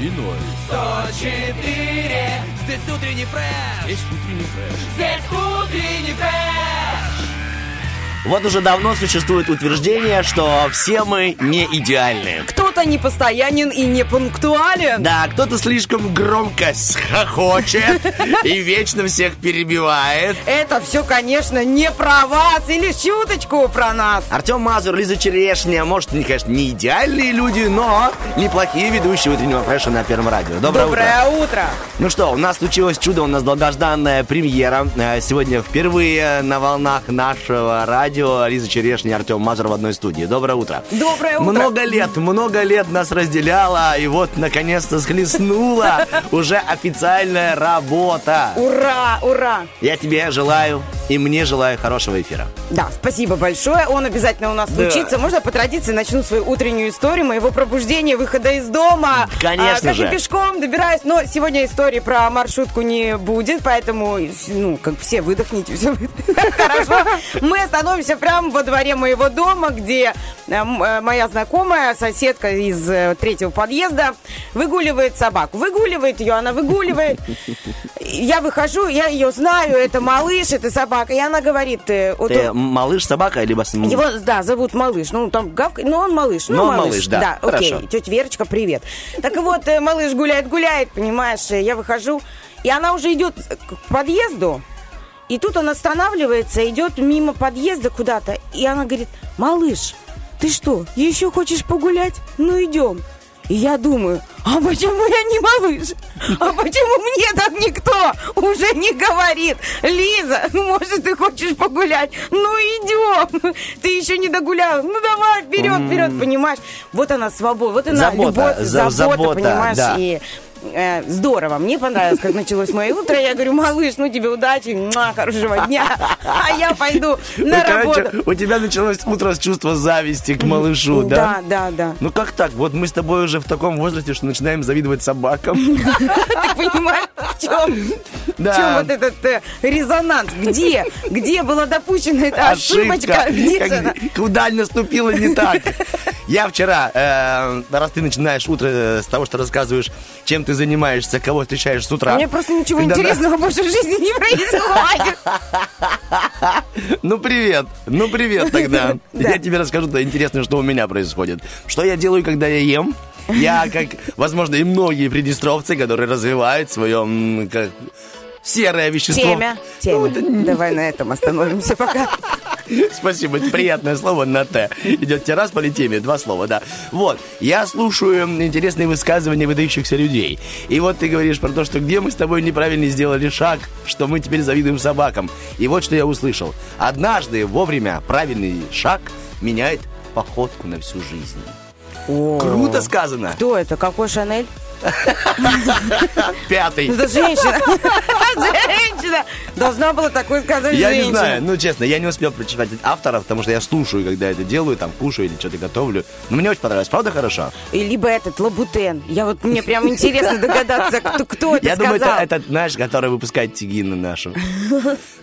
И ноль. 104 Здесь утренний фреш Есть утренний фреш. Здесь утренний фреш Вот уже давно существует утверждение, что все мы не идеальны. Кто-то непостоянен и не пунктуален. Да, кто-то слишком громко схохочет и вечно всех перебивает. Это все, конечно, не про вас или чуточку про нас. Артем Мазур, Лиза Черешня, может, они, конечно, не идеальные люди, но неплохие ведущие утреннего фреша на Первом радио. Доброе, Доброе утро. утро. Ну что, у нас случилось чудо, у нас долгожданная премьера. Э, Сегодня впервые на волнах нашего радио Лиза Черешня и Артем Мазур в одной студии. Доброе утро. Доброе утро. Много лет, много лет нас разделяло, и вот наконец-то схлестнула уже официальная работа. Ура, ура. Я тебе желаю и мне желаю хорошего эфира. Да, спасибо большое. Он обязательно у нас Да. случится. Можно по традиции начну свою утреннюю историю моего пробуждения, выхода из дома. Конечно а, как же. и пешком добираюсь. Но сегодня истории про маршрутку не будет, поэтому, ну, как все выдохните, все хорошо. Мы остановимся прямо во дворе моего дома, где э, э, моя знакомая, соседка из э, третьего подъезда, выгуливает собаку. Выгуливает ее, она выгуливает. Я выхожу, я ее знаю, это малыш, это собака. И она говорит... э, вот Ты он- малыш, собака, либо... его, да, зовут малыш. Ну, там гавка, но он малыш. Ну, Но он малыш, да. Да, окей. Хорошо. Тетя Верочка, привет. Так вот, э, малыш гуляет, гуляет, понимаешь, я выхожу, и она уже идет к подъезду, и тут он останавливается, идет мимо подъезда куда-то, и она говорит, малыш, ты что, еще хочешь погулять? Ну, идем. И я думаю, а почему я не малыш? А почему мне так никто уже не говорит? Лиза, ну, может, ты хочешь погулять? Ну, идем. Ты еще не догуляла. Ну, давай, вперед, вперед, понимаешь? Вот она свобода, вот она Забота, любовь, за- забота, забота, понимаешь? да. И э, здорово. Мне понравилось, как началось мое утро. Я говорю, малыш, ну тебе удачи, муа, хорошего дня. А я пойду на Ну, короче, работу. у тебя началось утро с чувства зависти к малышу, да? Да, да, да. Ну как так? Вот мы с тобой уже в таком возрасте, что начинаем завидовать собакам. Ты понимаешь, в чем? Да. В чем вот этот э, резонанс? Где? Где была допущена эта ошибочка? Где Как-? Куда наступила не так? Я вчера, э, раз ты начинаешь утро с того, что рассказываешь, чем ты занимаешься, кого встречаешь с утра. Мне просто ничего Когда- интересного больше в жизни не происходит. Ну привет, ну привет тогда. Да. Я тебе расскажу то интересное, что у меня происходит. Что я делаю, когда я ем? Я, как, возможно, и многие приднестровцы, которые развивают свое как, серое вещество. Темя. Темя. Давай на этом остановимся пока. Спасибо, это приятное слово на «Т». Идет раз по теме, два слова, да. Вот, я слушаю интересные высказывания выдающихся людей. И вот ты говоришь про то, что где мы с тобой неправильно сделали шаг, что мы теперь завидуем собакам. И вот что я услышал. Однажды вовремя правильный шаг меняет походку на всю жизнь. Круто сказано. Кто это? Какой Шанель? Пятый. Это женщина. Женщина. Должна была такое сказать Я женщина. не знаю, ну честно, я не успел прочитать автора, потому что я слушаю, когда это делаю, там кушаю или что-то готовлю. Но мне очень понравилось, правда хорошо? И Либо этот Лабутен. Я вот мне прям интересно догадаться, кто, кто это Я сказал. думаю, это знаешь, который выпускает Тигина нашу.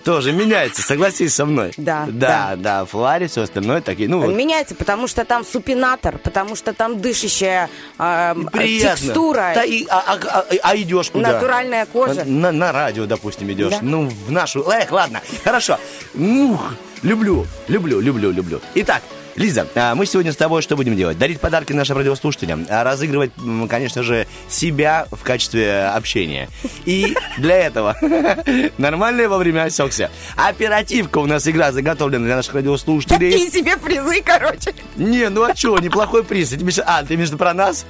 Тоже меняется, согласись со мной. Да, Да, да, Флари, все остальное такие, ну вот. меняется, потому что там супинатор, потому что там дышащая э, текстура, Да и, а, а- а- а идешь куда? натуральная кожа. На, на радио, допустим, идешь. Да. Ну, в нашу... Эх, ладно, хорошо. Ух, люблю, люблю, люблю, люблю. Итак, Лиза, а мы сегодня с тобой что будем делать? Дарить подарки нашим радиослушателям, а разыгрывать, конечно же, себя в качестве общения. И для этого нормальное во время осекся. Оперативка у нас игра заготовлена для наших радиослушателей. Такие себе призы, короче. Не, ну а что, неплохой приз. А, ты между про нас?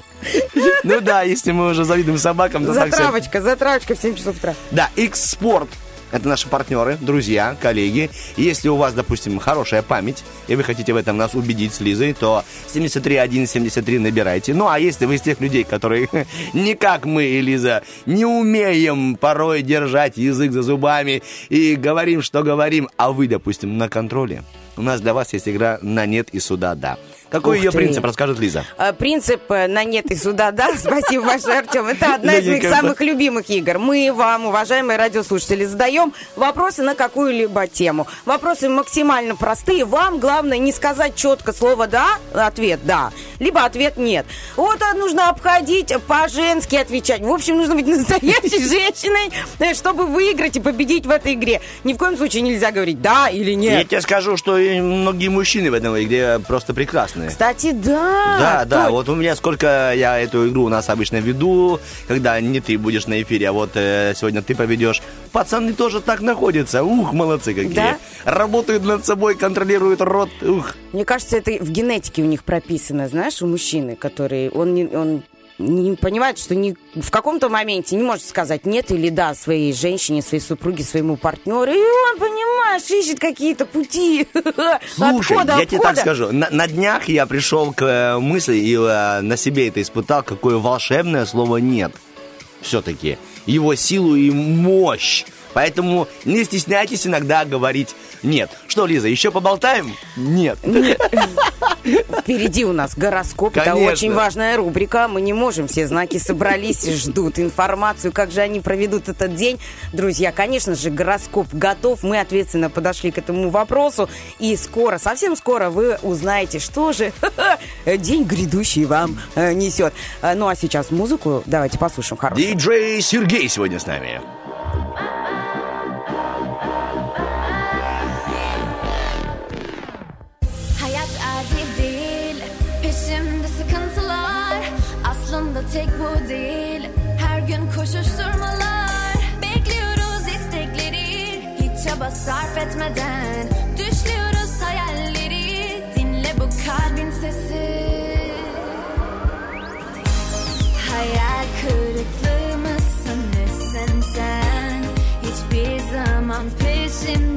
Ну да, если мы уже завидуем собакам, то Затравочка, затравочка в 7 часов утра. Да, X-Sport Это наши партнеры, друзья, коллеги. Если у вас, допустим, хорошая память, и вы хотите в этом нас убедить с Лизой, то 73173 набирайте. Ну, а если вы из тех людей, которые не как мы и Лиза, не умеем порой держать язык за зубами и говорим, что говорим, а вы, допустим, на контроле, у нас для вас есть игра на нет и сюда да. Какой Ух ее ты. принцип, расскажет Лиза. Э, Принцип э, на нет и сюда, да, спасибо большое, Артем. Это одна из Я моих самых любимых игр. Мы вам, уважаемые радиослушатели, задаем вопросы на какую-либо тему. Вопросы максимально простые. Вам главное не сказать четко слово «да», ответ «да», либо ответ «нет». Вот а, нужно обходить, по-женски отвечать. В общем, нужно быть настоящей женщиной, э, чтобы выиграть и победить в этой игре. Ни в коем случае нельзя говорить «да» или Я «нет». тебе скажу, что многие мужчины в этой игре просто прекрасные. Кстати, да. Да, да, Точно. вот у меня сколько я эту игру у нас обычно веду, когда не ты будешь на эфире, а вот э, сегодня ты поведешь. Пацаны тоже так находятся. Ух, молодцы какие. Да? Работают над собой, контролируют рот. Ух. Мне кажется, это в генетике у них прописано, знаешь, у мужчины, который он не, он не понимает, что ни, в каком-то моменте не может сказать нет или да своей женщине, своей супруге, своему партнеру. И он, понимаешь, ищет какие-то пути. Слушай, Отхода, я тебе так скажу. На, на днях я пришел к э, мысли и э, на себе это испытал, какое волшебное слово «нет». Все-таки. Его силу и мощь. Поэтому не стесняйтесь иногда говорить «нет». Что, Лиза, еще поболтаем? Нет. Впереди у нас гороскоп. Это очень важная рубрика. Мы не можем. Все знаки собрались ждут информацию, как же они проведут этот день. Друзья, конечно же, гороскоп готов. Мы ответственно подошли к этому вопросу. И скоро, совсем скоро вы узнаете, что же день грядущий вам э, несет. Э, Ну а сейчас музыку давайте послушаем хорошую. Диджей Сергей сегодня с nami. Tek bu değil. Her gün koşuşturmalar. Bekliyoruz istekleri. Hiç çaba sarf etmeden Düşlüyoruz hayalleri. Dinle bu kalbin sesi. Hayal kırıklığı mısın nesin sen Hiçbir zaman peşimden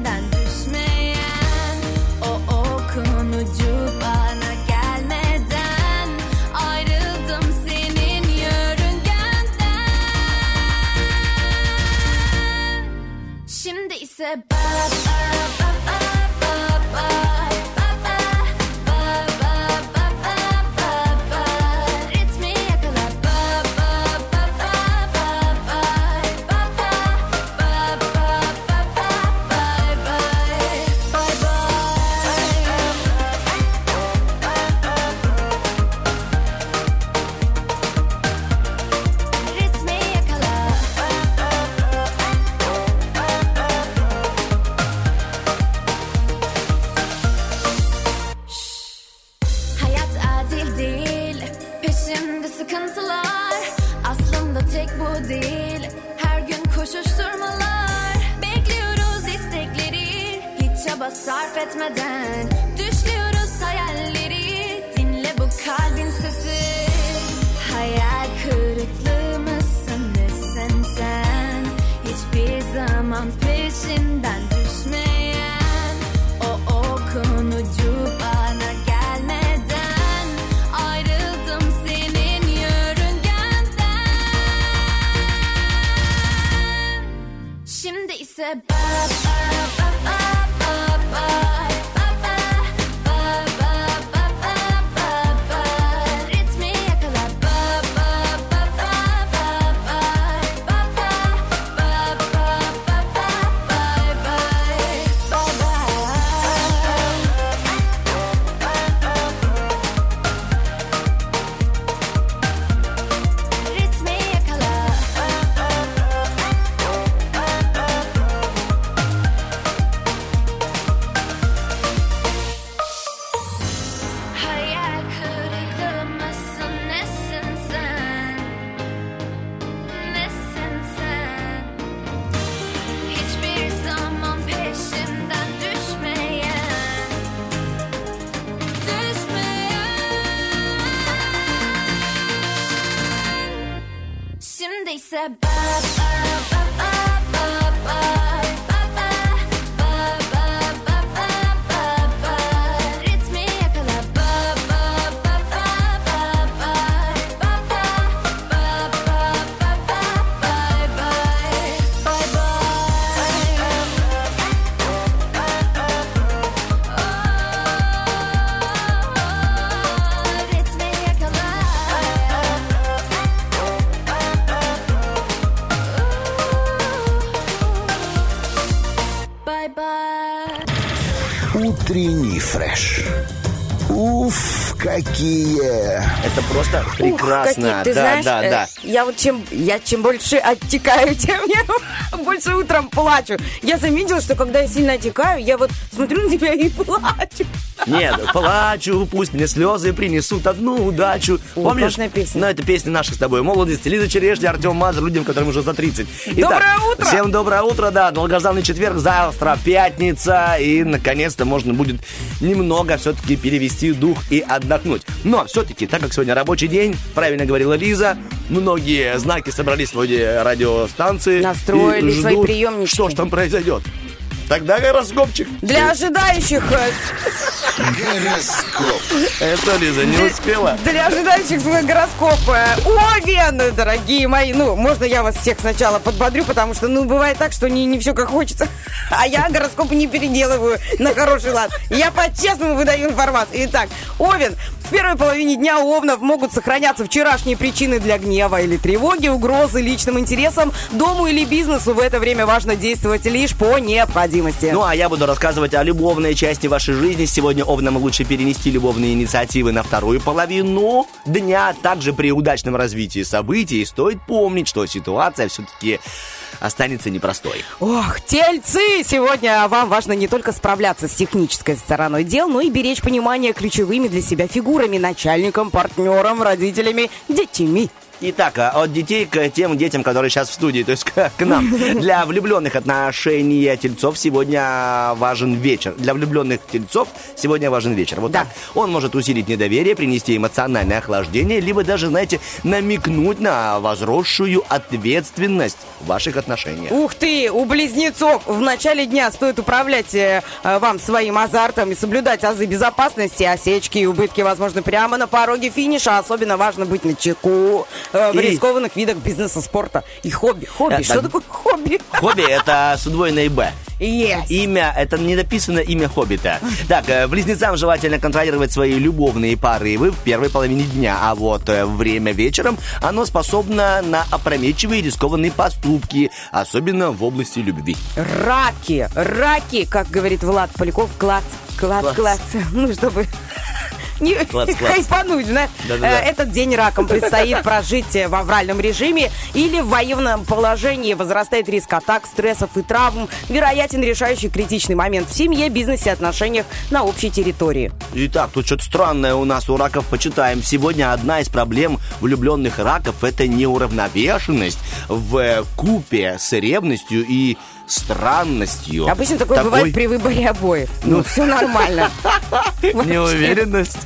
какие! Это просто Ух, прекрасно. какие, ты да, знаешь, да, э, да. я вот чем, я чем больше оттекаю, тем я больше утром плачу. Я заметила, что когда я сильно отекаю, я вот смотрю на тебя и плачу. Нет, плачу, пусть мне слезы принесут одну удачу. О, Помнишь? песня. Ну, это песня наших с тобой молодости. Лиза Черешня, Артем Мазур, людям, которым уже за 30. Доброе утро! Всем доброе утро, да. Долгожданный четверг, завтра пятница. И, наконец-то, можно будет немного все-таки перевести дух и отдохнуть. Но все-таки, так как сегодня рабочий день, правильно говорила Лиза, многие знаки собрались вроде радиостанции. Настроили и свои ждут, приемнички. Что ж там произойдет. Тогда гороскопчик. Для ожидающих, э, Гороскоп. Это, Лиза, не успела. для ожидающих свой гороскоп. э, Овен, дорогие мои. Ну, можно я вас всех сначала подбодрю, потому что, ну, бывает так, что не, не все как хочется. А я гороскопы не переделываю на хороший лад. Я по-честному выдаю информацию. Итак, Овен. В первой половине дня у Овнов могут сохраняться вчерашние причины для гнева или тревоги, угрозы личным интересам, дому или бизнесу. В это время важно действовать лишь по необходимости. Ну, а я буду рассказывать о любовной части вашей жизни. Сегодня овнам лучше перенести любовные инициативы на вторую половину дня. Также при удачном развитии событий стоит помнить, что ситуация все-таки останется непростой. Ох, тельцы! Сегодня вам важно не только справляться с технической стороной дел, но и беречь понимание ключевыми для себя фигурами, начальником, партнером, родителями, детьми. Итак, а от детей к тем детям, которые сейчас в студии, то есть к, к нам. Для влюбленных отношений тельцов сегодня важен вечер. Для влюбленных тельцов сегодня важен вечер. Вот Да. так. Он может усилить недоверие, принести эмоциональное охлаждение, либо даже, знаете, намекнуть на возросшую ответственность в ваших отношениях. Ух ты, у близнецов в начале дня стоит управлять э, э, вам своим азартом и соблюдать азы безопасности. Осечки и убытки, возможно, прямо на пороге финиша. Особенно важно быть на чеку э, в И- рискованных видах бизнеса, спорта и хобби. Хобби, Это- что такое хобби? Хобби — это с удвоенной «Б». Yes. Имя, это не написано имя Хоббита. Так, э, близнецам желательно контролировать свои любовные порывы в первой половине дня, а вот э, время вечером оно способно на опрометчивые и рискованные поступки, особенно в области любви. Раки, раки, как говорит Влад Поляков, клац, клац, Клац. клац. Ну, чтобы не Клац, клац. хайпануть. Да-да-да. Э, Этот день раком предстоит прожить в авральном режиме или в военном положении. Возрастает риск атак, стрессов и травм. Вероятен решающий критичный момент в семье, бизнесе, отношениях на общей территории. Итак, тут что-то странное у нас у раков. Почитаем. Сегодня одна из проблем влюбленных раков – это неуравновешенность в э, купе с ревностью и странностью. Обычно такое Такой бывает при выборе обоев. Ну, все нормально. Неуверенность.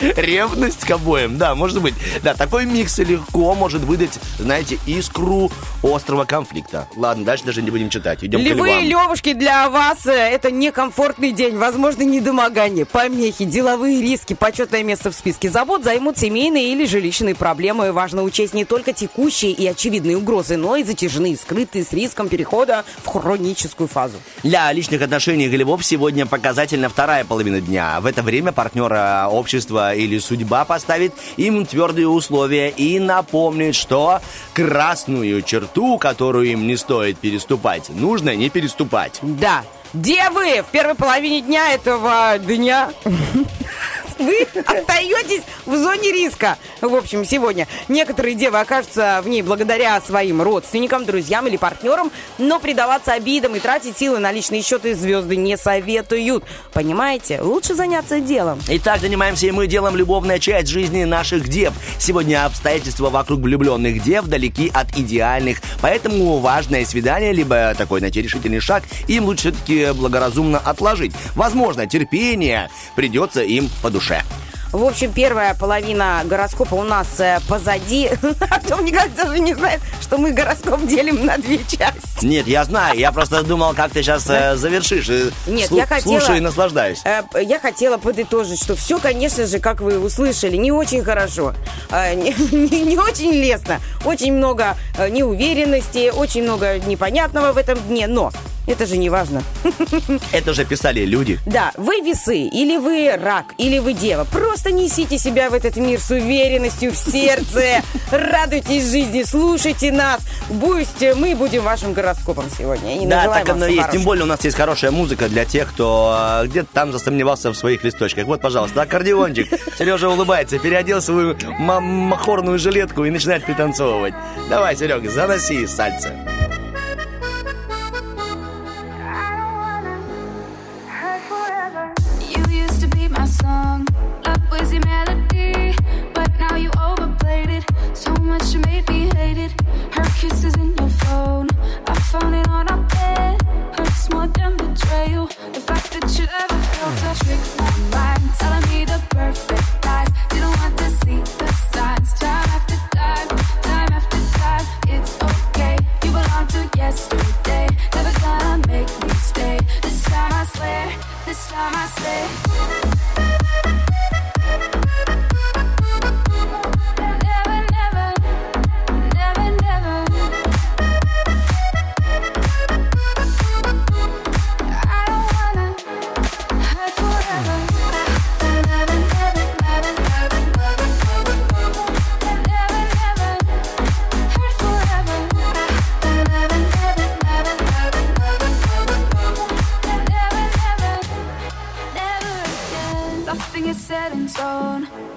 Ревность к обоим, да, может быть. Да, такой микс легко может выдать, знаете, искру острого конфликта. Ладно, дальше даже не будем читать. Идем к Львы и левушки для вас э, это некомфортный день, возможно, недомогание, помехи, деловые риски, почетное место в списке забот займут семейные или жилищные проблемы. Важно учесть не только текущие и очевидные угрозы, но и затяжные, скрытые с риском перехода в хроническую фазу. Для личных отношений львов сегодня показательна вторая половина дня. В это время партнера общества или судьба поставит им твердые условия и напомнит, что красную черту, которую им не стоит переступать, нужно не переступать. Да, девы в первой половине дня этого дня вы остаетесь в зоне риска. В общем, сегодня некоторые девы окажутся в ней благодаря своим родственникам, друзьям или партнерам, но предаваться обидам и тратить силы на личные счеты звезды не советуют. Понимаете? Лучше заняться делом. Итак, занимаемся и мы делом любовная часть жизни наших дев. Сегодня обстоятельства вокруг влюбленных дев далеки от идеальных, поэтому важное свидание, либо такой, знаете, решительный шаг, им лучше все-таки благоразумно отложить. Возможно, терпение придется им по душе. trap В общем, первая половина гороскопа у нас э, позади. Артем никак даже не знает, что мы гороскоп делим на две части. Нет, я знаю, я просто думал, как ты сейчас завершишь. и Нет, я хотела- Слушаю и наслаждаюсь. Э, Я хотела подытожить, что все, конечно же, как вы услышали, не очень хорошо, э, не, очень лестно, очень много э, неуверенности, очень много непонятного в этом дне, но Это же не важно. Это же писали люди. Да, вы весы, или вы рак, или вы дева. Просто несите себя в этот мир с уверенностью в сердце. Радуйтесь жизни, слушайте нас. Пусть мы будем вашим гороскопом сегодня. И Да, так оно и есть. Тем более у нас есть хорошая музыка для тех, кто э, где-то там засомневался в своих листочках. Вот, пожалуйста, аккордеончик. Сережа улыбается, переодел свою ма- махорную жилетку и начинает пританцовывать. Давай, Серега, заноси сальце. So much you made me hate it. Her kisses in your phone, I found it on our bed. Hurts more than betrayal. The fact that you ever felt a trick my mind, telling me the perfect lies. Didn't want to see the signs. Time after time, time after time, it's okay. You belong to yesterday. Never gonna make me stay. This time I swear, this time I say.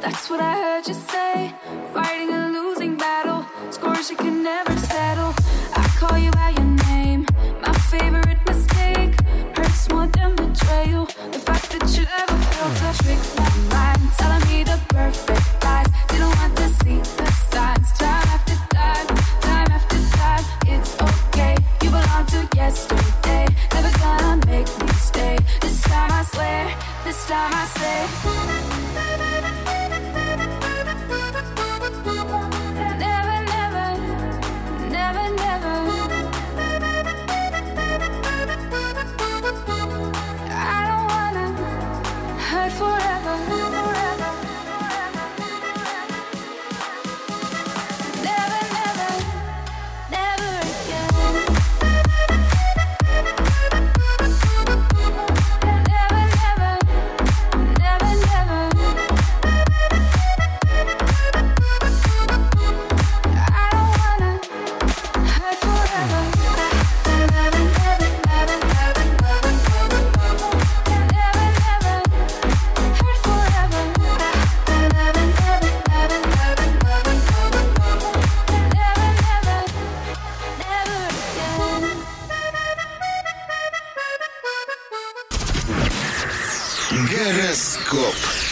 That's what I heard you say. Fighting a losing battle, scores you can never settle. I call you by your name, my favorite mistake. Hurts more than betrayal. The fact that you ever felt a trick my mind, telling me the perfect Гороскоп.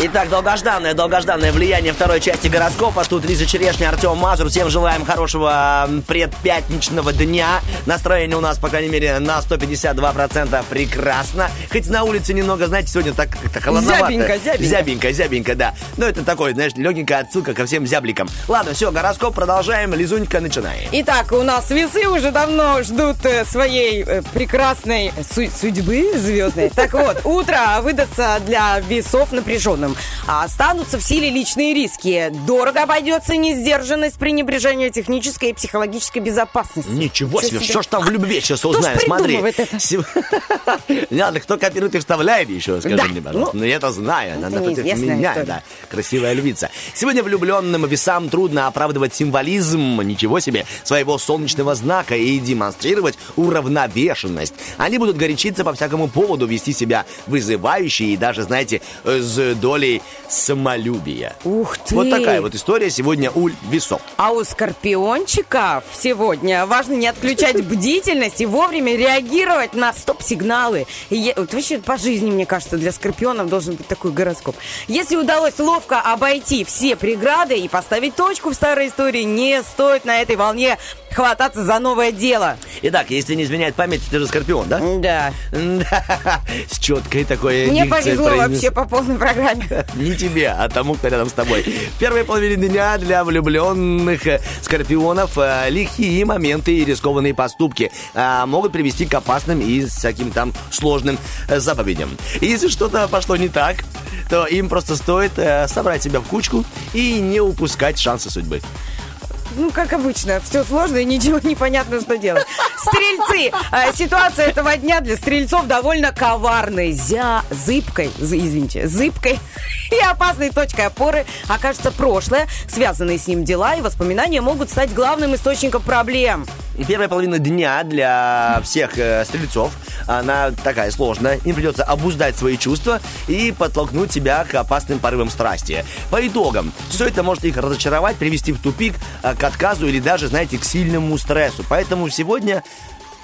Итак, долгожданное, долгожданное влияние второй части гороскопа. Тут Лиза Черешня, Артем Мазур. Всем желаем хорошего предпятничного дня. Настроение у нас, по крайней мере, на 152% прекрасно. Хоть на улице немного, знаете, сегодня так как-то холодновато. Зябенько, зябенько. Зябенько, зябенько, да. Но это такой, знаешь, легенькая отсылка ко всем зябликам. Ладно, все, гороскоп продолжаем. Лизунька, начинай. Итак, у нас весы уже давно ждут э, своей э, прекрасной су- судьбы звездной. Так вот, утро выдастся для весов напряженным. А останутся в силе личные риски. Дорого обойдется несдержанность, пренебрежение технической и психологической безопасности. Ничего себе, что ж там в любви сейчас узнаем, смотри. Ладно, кто копирует и вставляет еще, скажи Да, мне, пожалуйста. ну, Ну, я это знаю, она напротив неизвестная меня, история. да, красивая львица. Сегодня влюбленным весам трудно оправдывать символизм, ничего себе, своего солнечного знака и демонстрировать уравновешенность. Они будут горячиться по всякому поводу, вести себя вызывающе и даже, знаете, э, с долей самолюбия. Ух ты! Вот такая вот история сегодня у весов. А у скорпиончиков сегодня важно не отключать бдительность и вовремя реагировать на стоп-сигналы. Вот вообще по жизни, мне кажется, для скорпионов должен быть такой гороскоп. Если удалось ловко обойти все преграды и поставить точку в старой истории, не стоит на этой волне хвататься за новое дело. Итак, если не изменяет память, ты же скорпион, да? Да. С четкой такой Мне повезло вообще по полной программе. Не тебе, а тому, кто рядом с тобой. В первой половине дня для влюбленных э, скорпионов э, лихие моменты и рискованные поступки а, могут привести к опасным и всяким там сложным э, заповедям. Если что-то пошло не так, то им просто стоит э, собрать себя в кучку и не упускать шансы судьбы. Ну, как обычно, все сложно и ничего не понятно, что делать. Стрельцы. э, Ситуация этого дня для стрельцов довольно коварной. Зя... Зыбкой, извините, зыбкой и опасной точкой опоры окажется прошлое. Связанные с ним дела и воспоминания могут стать главным источником проблем. И Первая половина дня для всех э, стрельцов, она такая сложная. Им придется обуздать свои чувства и подтолкнуть себя к опасным порывам страсти. По итогам, все это может их разочаровать, привести в тупик, э, к отказу или даже, знаете, к сильному стрессу. Поэтому сегодня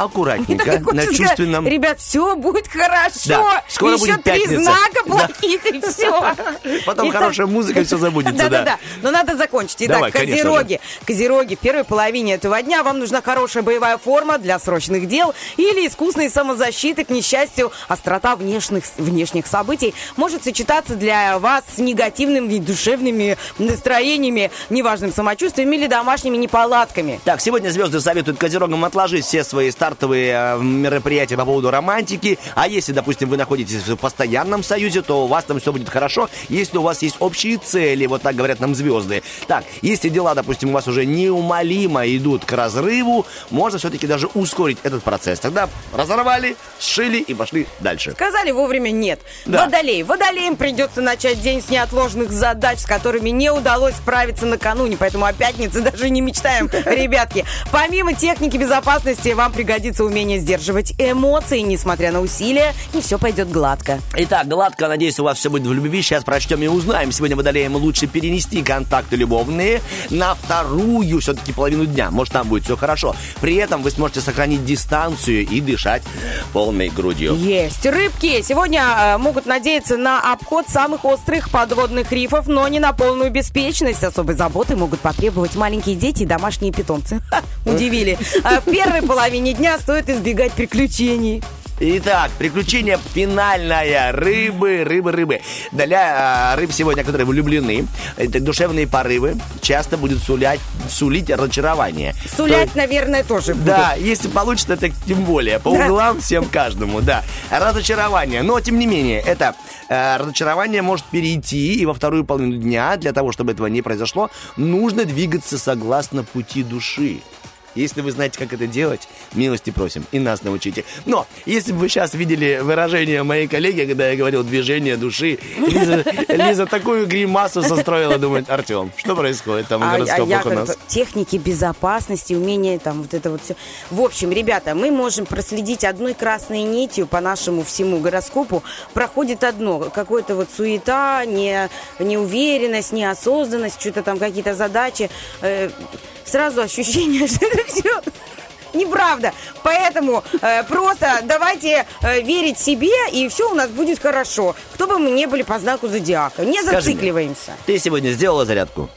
аккуратненько, и на чувственном... Ребят, все будет хорошо. Да, скоро Еще будет три пятница. знака Да. плохих, и все. Потом хорошая музыка, все забудется, да. Да-да-да. Но надо закончить. Итак, Давай, конечно козероги. Козероги, в первой половине этого дня вам нужна хорошая боевая форма для срочных дел или искусной самозащиты. К несчастью, острота внешних, внешних событий может сочетаться для вас с негативными душевными настроениями, неважным самочувствием или домашними неполадками. Так, сегодня звезды советуют козерогам отложить все свои стартовые э, мероприятия по поводу романтики. А если, допустим, вы находитесь в постоянном союзе, то у вас там все будет хорошо, если у вас есть общие цели, вот так говорят нам звезды. Так, если дела, допустим, у вас уже неумолимо идут к разрыву, можно все-таки даже ускорить этот процесс. Тогда разорвали, сшили и пошли дальше. Сказали вовремя нет. Да. Водолей. Водолеям придется начать день с неотложных задач, с которыми не удалось справиться накануне. Поэтому о пятнице даже не мечтаем, ребятки. Помимо техники безопасности, вам пригодится умение сдерживать эмоции. Несмотря на усилия, не все пойдет гладко. Итак, гладко, надеюсь, у вас все будет в любви. Сейчас прочтем и узнаем. Сегодня водолеям лучше перенести контакты любовные на вторую все-таки половину дня. Может, там будет все хорошо. При этом вы сможете сохранить дистанцию и дышать полной грудью. Есть. Рыбки сегодня э, могут надеяться на обход самых острых подводных рифов, но не на полную беспечность. Особой заботы могут потребовать маленькие дети и домашние питомцы. Удивили. А В первой половине дня стоит избегать приключений. Итак, приключение финальное. Рыбы, рыбы, рыбы. Для а, рыб сегодня, которые влюблены, это душевные порывы часто будут сулять, сулить разочарование. Сулять, наверное, тоже будут. Да, если получится, так тем более. По Да. углам всем каждому, да. Разочарование. Но, тем не менее, это э, разочарование может перейти и во вторую половину дня. Для того, чтобы этого не произошло, нужно двигаться согласно пути души. Если вы знаете, как это делать, милости просим и нас научите. Но, если бы вы сейчас видели выражение моей коллеги, когда я говорил движение души, Лиза, Лиза такую гримасу состроила, думает, Артем, что происходит там в А, а гороскопах я у нас? техники безопасности, умения там вот это вот все. В общем, ребята, мы можем проследить одной красной нитью по нашему всему гороскопу. Проходит одно, какое-то вот суета, не, неуверенность, неосознанность, что-то там какие-то задачи. Э, сразу ощущение, что это все неправда. Поэтому э, просто давайте э, верить себе, и все у нас будет хорошо. Кто бы мы ни были по знаку зодиака. Не Скажи мне. Ты сегодня сделала зарядку?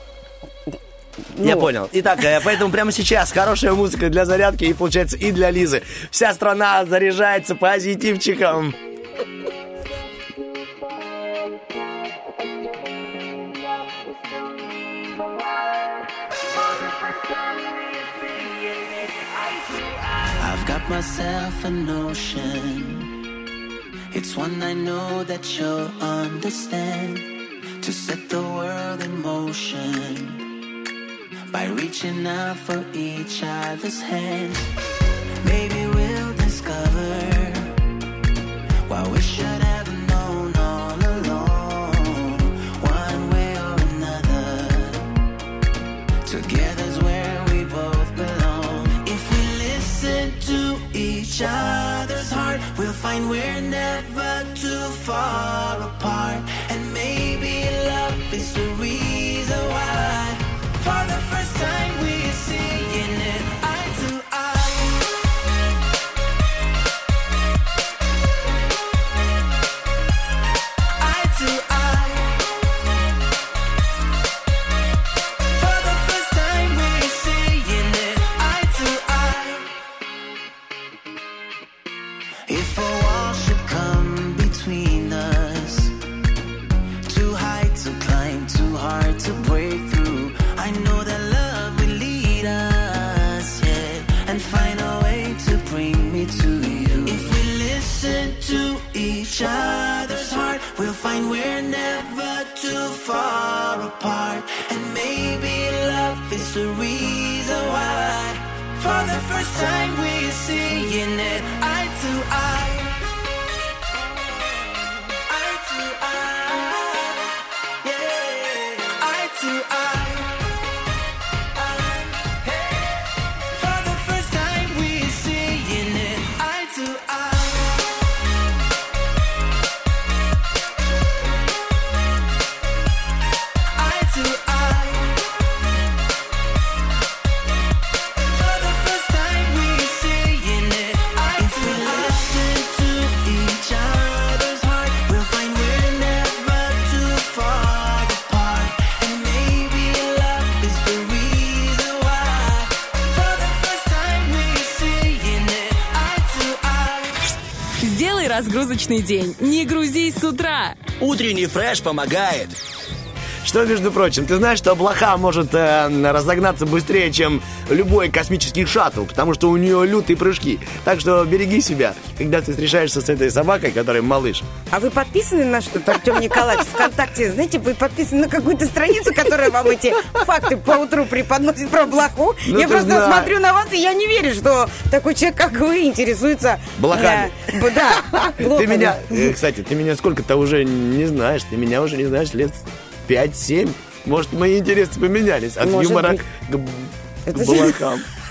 Я Ну. понял. Итак, э, поэтому прямо сейчас хорошая музыка для зарядки и, получается, и для Лизы. Вся страна заряжается позитивчиком. Got myself a notion. It's one I know that you'll understand. To set the world in motion by reaching out for each other's hands. Maybe we'll discover what we should each other's heart, we'll find we're never too far apart. Разгрузочный день. Не грузись с утра. Утренний фреш помогает. Что, между прочим, ты знаешь, что блоха может э, разогнаться быстрее, чем любой космический шаттл, потому что у нее лютые прыжки. Так что береги себя, когда ты встречаешься с этой собакой, которая малыш. А вы подписаны на что-то, Артем Николаевич, ВКонтакте? Знаете, вы подписаны на какую-то страницу, которая вам эти факты по утру преподносит про блоху? Ну, я просто знаешь. смотрю на вас, и я не верю, что такой человек, как вы, интересуется... Блохами. э, б- да, Ты блохами. меня, э, кстати, ты меня сколько-то уже не знаешь, ты меня уже не знаешь лет 5-7. Может, мои интересы поменялись от Может юмора быть. к, Это блохам.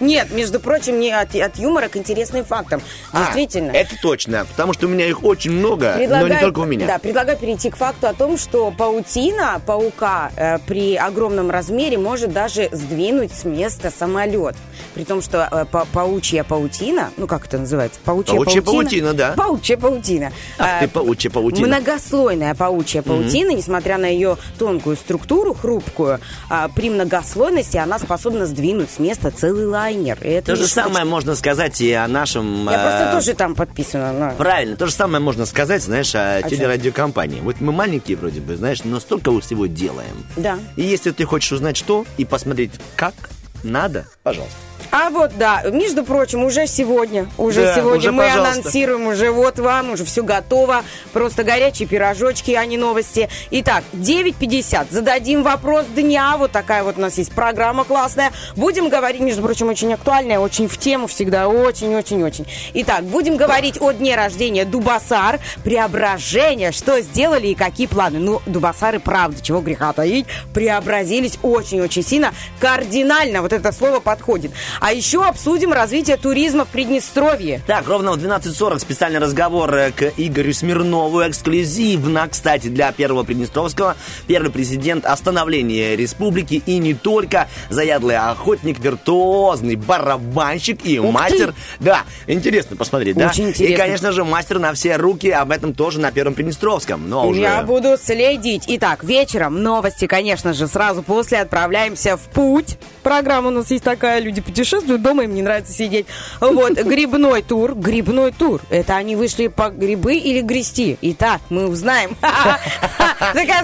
Нет, между прочим, не от, от юмора к интересным фактам. А, Действительно. это точно, потому что у меня их очень много, но Предлагаю- не только у меня. Да, предлагаю перейти к факту о том, что паутина паука э, при огромном размере может даже сдвинуть с места самолет. При том, что э, па- паучья паутина, ну как это называется? Паучья, Паучья паутина, да. Паучья паутина. Ах ты, Э, паучья паутина. Многослойная паучья паутина, несмотря на ее тонкую структуру, хрупкую, а, при многослойности она способна сдвинуть с места целый лайнер. И это То же не самое можно сказать и о нашем... Я просто э, тоже там подписана. на- Правильно, то же самое можно сказать, знаешь, о чем? телерадиокомпании. Вот мы маленькие вроде бы, знаешь, но столько всего делаем. Да. И если ты хочешь узнать что и посмотреть как, надо, пожалуйста. А вот, да, между прочим, уже сегодня, уже Да, сегодня уже, мы пожалуйста. анонсируем, уже вот вам, уже все готово, просто горячие пирожочки, а не новости. Итак, 9.50, зададим вопрос дня, вот такая вот у нас есть программа классная. Будем говорить, между прочим, очень актуальная, очень в тему всегда, очень-очень-очень. Итак, будем говорить о дне рождения Дубасар, преображение, что сделали и какие планы. Ну, Дубасары, правда, чего греха таить, преобразились очень-очень сильно, кардинально, вот это слово подходит. А еще обсудим развитие туризма в Приднестровье. Так, ровно в 12.40 специальный разговор э, к Игорю Смирнову. Эксклюзивно, кстати, для Первого Приднестровского. Первый президент остановления республики и не только. Заядлый охотник, виртуозный барабанщик и Ух ты! мастер. Да, интересно посмотреть, да? Очень И, интересно. конечно же, мастер на все руки. Об этом тоже на Первом Приднестровском. Но уже... Я буду следить. Итак, вечером новости, конечно же, сразу после отправляемся в путь. Программа у нас есть такая, люди путешествуют, дома им не нравится сидеть. Вот, грибной тур, грибной тур. Это они вышли по грибы или грести? Итак, мы узнаем.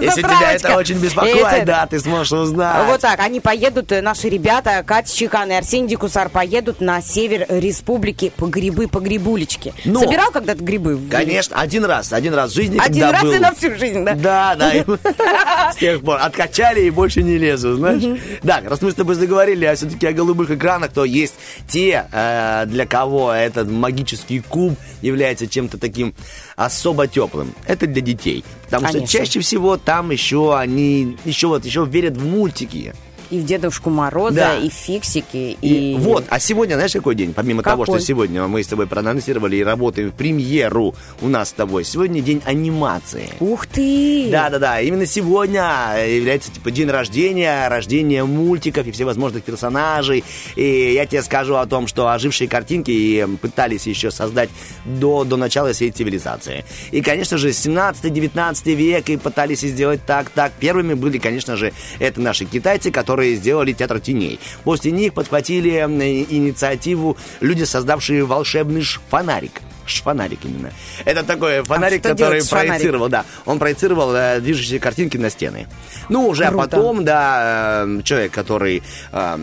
Если тебя это очень беспокоит, да, ты сможешь узнать. Вот так, они поедут, э, наши ребята, Катя Чекан и Арсений Дикусар, поедут на север республики по грибы, по грибулечке. Но- Собирал когда-то грибы? Конечно, один раз, один раз в жизни, Один раз и на всю жизнь, да? Да, да. С тех пор откачали и больше не лезу, знаешь. Да, раз мы с тобой заговорили а все-таки о голубых экранах, то есть те, э, для кого этот магический куб является чем-то таким особо теплым. Это для детей. Потому что Конечно. чаще всего там еще они еще вот еще верят в мультики. И в Дедушку Мороза, Да. и в Фиксики, И и... вот, а сегодня, знаешь, какой день? Помимо того, что Какой? сегодня мы с тобой проанонсировали и работаем в премьеру у нас с тобой, сегодня день анимации. Ух ты! Да, да, да. Именно сегодня является типа день рождения, рождение мультиков и всевозможных персонажей. И я тебе скажу о том, что ожившие картинки и пытались еще создать до, до начала всей цивилизации. И, конечно же, 17-19 век и пытались сделать так, так. Первыми были, конечно же, это наши китайцы, которые сделали театр теней. После них подхватили инициативу люди, создавшие волшебный фонарик. Шфонарик именно. Это такой фонарик, что который проецировал, да. Он проецировал э, движущиеся картинки на стены. Ну, уже Круто. а потом, да, э, человек, который э,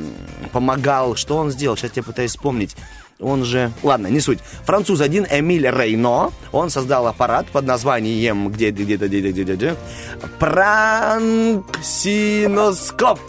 помогал, что он сделал, сейчас я пытаюсь вспомнить. Он же... Ладно, не суть. Француз один, Эмиль Рейно, он создал аппарат под названием где где-то где-то где-то где Пранксиноскоп.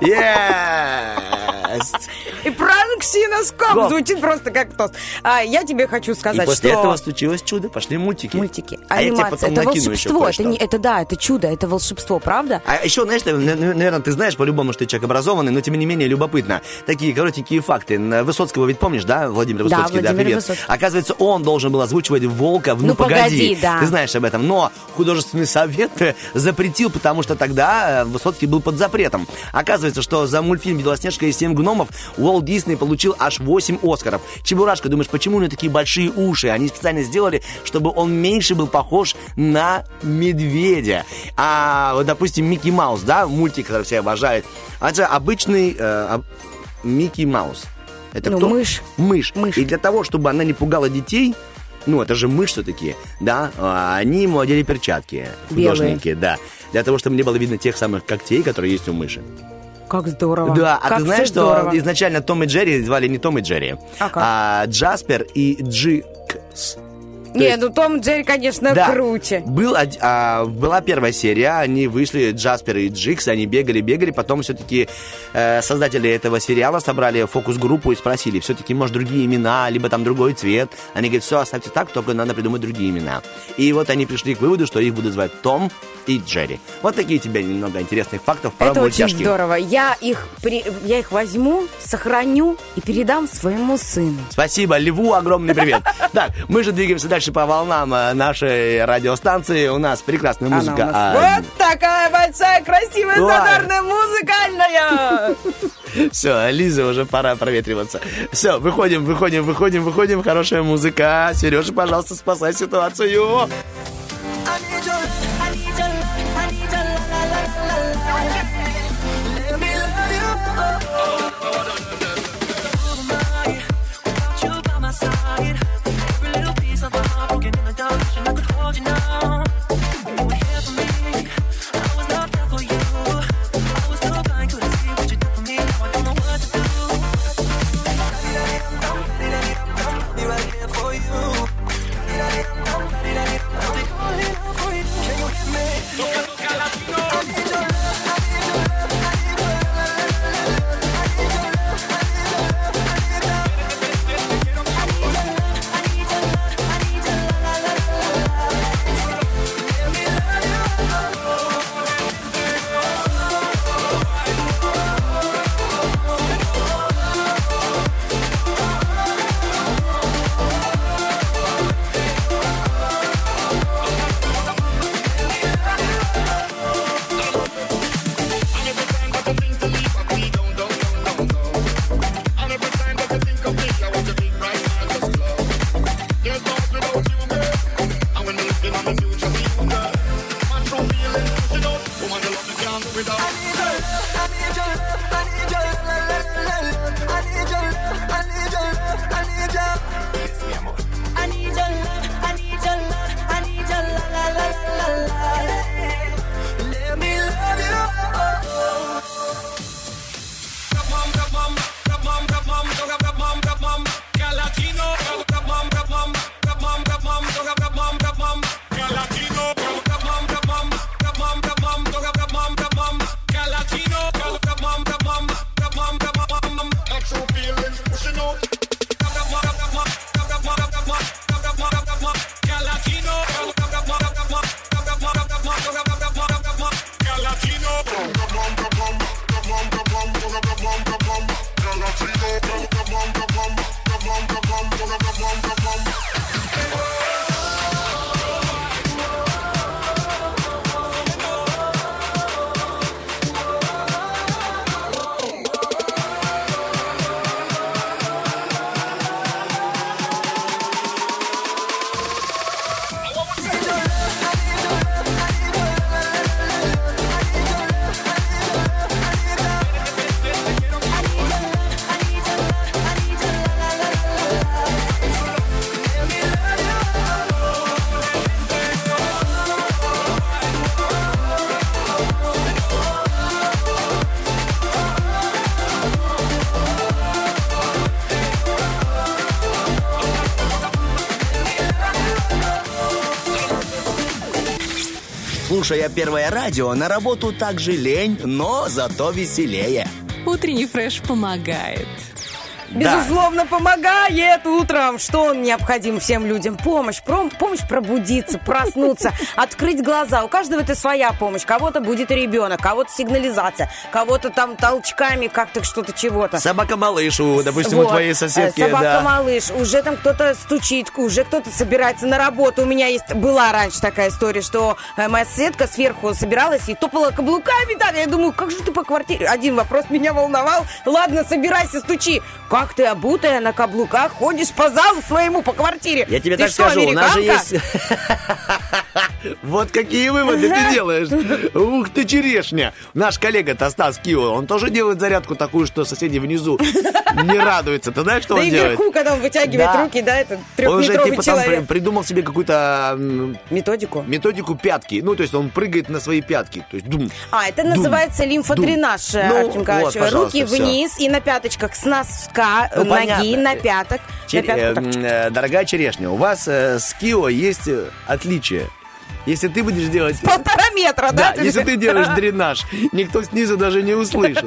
Есть! И пранксиноскоп звучит просто как тост. А, я тебе хочу И сказать, после что... этого случилось чудо, пошли мультики. Мультики, А анимация, это волшебство, это, не, это да, это чудо, это волшебство, правда? А еще, знаешь, наверное, ты знаешь по-любому, что ты человек образованный, но тем не менее любопытно. Такие коротенькие факты. Высоцкого ведь помнишь, да, Владимир Да, Высоцкий? Владимир привет. Высоцкий. Оказывается, он должен был озвучивать Волка в «Ну, «Ну, погоди», да. Ты знаешь об этом. Но художественный совет запретил, потому что тогда э, Высоцкий был под запретом. Оказывается, что за мультфильм «Белоснежка и семь гномов» Уолт Дисней получил аж 8 Оскаров. Чебурашка, думаешь, почему у него такие большие уши? Они специально сделали, чтобы он меньше был похож на медведя. А вот, допустим, Микки Маус, да, мультик, который все обожают. А это обычный э, Микки Маус. Это Ну, кто? мышь. Мышь. Мышь. И для того, чтобы она не пугала детей, ну, это же мышь все-таки, да, а, они ему одели перчатки, Белые. художники, да, для того, чтобы не было видно тех самых когтей, которые есть у мыши. Как здорово. Да, а Как ты знаешь, что здорово. изначально Том и Джерри звали не Том и Джерри, А как? Джаспер и Джикс. Не, есть- ну Том и Джерри, конечно, Да. круче. Был, а, была первая серия, они вышли, Джаспер и Джикс, они бегали, бегали, потом все-таки создатели этого сериала собрали фокус-группу и спросили, все-таки, может, другие имена, либо там другой цвет. Они говорят, все, оставьте так, только надо придумать другие имена. И вот они пришли к выводу, что их будут звать Том и Джерри. Вот такие тебе немного интересных фактов про Это очень мультяшки. здорово. Я их, при- я их возьму, сохраню и передам своему сыну. Спасибо, Льву огромный привет. Так, мы же двигаемся дальше по волнам э, нашей радиостанции. У нас прекрасная музыка. нас а, вот такая большая, красивая, Ой. задорная, музыкальная. Все, Лиза, уже пора проветриваться. Все, выходим, выходим, выходим, выходим. Хорошая музыка. Сережа, пожалуйста, спасай ситуацию. Don't Слушая первое радио, на работу также лень, но зато веселее. Утренний фреш помогает. Да. Безусловно, помогает утром. Что необходим всем людям? Помощь. Пром- помощь пробудиться, проснуться, открыть глаза. У каждого это своя помощь. Кого-то будет ребенок, кого-то сигнализация, кого-то там толчками как-то что-то чего-то. Собака-малыш, у, допустим, у Вот. твоей соседки, Э, да. Собака-малыш. Уже там кто-то стучит, уже кто-то собирается на работу. У меня есть была раньше такая история, что э, моя соседка сверху собиралась и топала каблуками так. Я думаю, как же ты по квартире? Один вопрос меня волновал. Ладно, собирайся, стучи. Как ты обутая на каблуках ходишь по залу своему, по квартире? Я тебе Ты так что, скажу, у нас же есть... Вот какие выводы ты делаешь. Ух ты, черешня. Наш коллега Стас Кио, он тоже делает зарядку такую, что соседи внизу не радуются. Ты знаешь, что Да он и делает? вверху, когда он вытягивает Да. руки, да, это Он же трехметровый типа там при- человек. придумал себе какую-то Методику. методику пятки. Ну, то есть он прыгает на свои пятки. То есть дум. А, это Дум. называется лимфодренаж, Дум. Ну, Артем Николаевич. вот, Руки всё. вниз и на пяточках с носка Ну, ноги понятно. на пяток. Чер- На пятку так. э, м, э, Дорогая черешня, у вас э, с Кио есть э, отличие. Если ты будешь делать... Полтора метра, да? Да, если ты делаешь дренаж, никто снизу даже не услышит.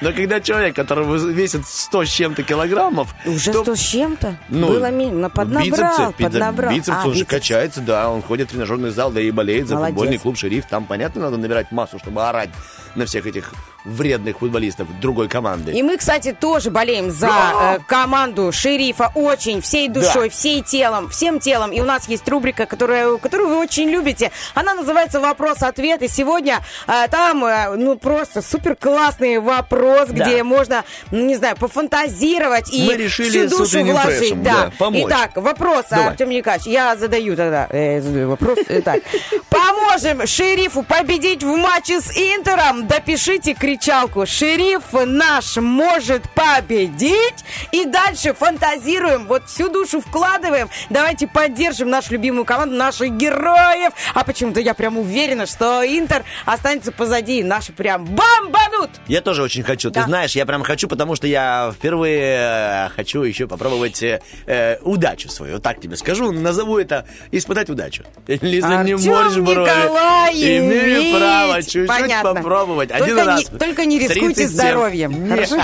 Но когда человек, который весит 100 с чем-то килограммов... Уже то- сто с чем-то? ну, Было ми- ну, поднабрал, бицепсы, пи- поднабрал. Бицепс А, он же бицепс. качается, да, он ходит в тренажерный зал, да и болеет за Молодец. футбольный клуб «Шериф». Там, понятно, надо набирать массу, чтобы орать на всех этих вредных футболистов другой команды. И мы, кстати, тоже болеем за э, команду шерифа очень, всей душой, всей телом, всем телом. И у нас есть рубрика, которая, которую вы очень любите. Она называется «Вопрос-ответ». И сегодня э, там, э, ну, просто супер классный вопрос, Да. где можно, ну, не знаю, пофантазировать и Мы решили всю душу вложить. фрешем, да. да, помочь. Итак, вопрос, Давай. Артем Николаевич, я задаю тогда э, задаю вопрос. Итак, поможем шерифу победить в матче с Интером. Допишите кричалку. Шериф наш может победить. И дальше фантазируем, вот всю душу вкладываем. Давайте поддержим нашу любимую команду, наших героев. А почему-то я прям уверена, что Интер останется позади. и Наши прям бомбанут. Я тоже очень хочу. Да. Ты знаешь, я прям хочу, потому что я впервые э, хочу еще попробовать э, э, удачу свою. Так тебе скажу. Назову это испытать удачу. Лиза, не Артем можешь брови. Николаевич! Имею право чуть-чуть Понятно. попробовать. Один Только раз. Только не рискуйте 37. здоровьем, Не. хорошо?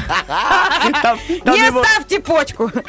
Ставьте почку.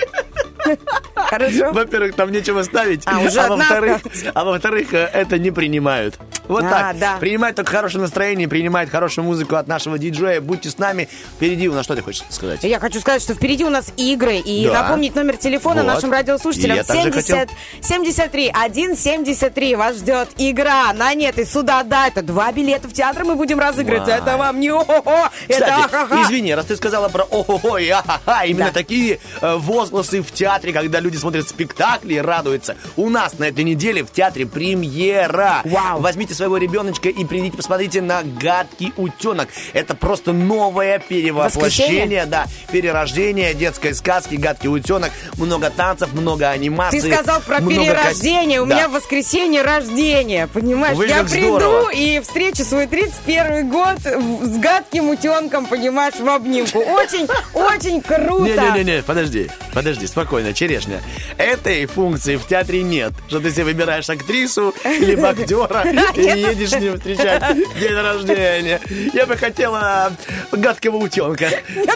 Хорошо? Во-первых, там нечего ставить, А, уже одна во-вторых, а во-вторых, э, это не принимают. Вот А, так. да. Принимают только хорошее настроение, принимают хорошую музыку от нашего диджея. Будьте с нами. Впереди у нас что ты хочешь сказать? Я хочу сказать, что впереди у нас игры. И Да. напомнить номер телефона Вот. нашим радиослушателям. И я также 70 73 173. Вас ждет игра на нет и сюда да. Это два билета в театр мы будем разыгрывать. Вау. Это вам не о-хо-хо. Это ахаха. извини, раз ты сказала про о-хо-хо и а-ха-ха, именно Да. такие возгласы в театре, когда люди смотрят спектакли и радуются. У нас на этой неделе в театре премьера. Вау. Возьмите своего ребеночка и придите, посмотрите на «Гадкий утенок». Это просто новое перевоплощение, да, перерождение детской сказки «Гадкий утенок». Много танцев, много анимации. Ты сказал про перерождение. кос- У Да. меня в воскресенье рождение. Понимаешь? Вы я приду здорово. и встречу свой 31 год с гадким утенком, понимаешь, в обнимку. Очень, очень круто. Не-не-не, подожди, подожди, спокойно, черешня. Этой функции в театре нет, что ты себе выбираешь актрису либо актера и едешь с ним встречать день рождения. Я бы хотела гадкого утенка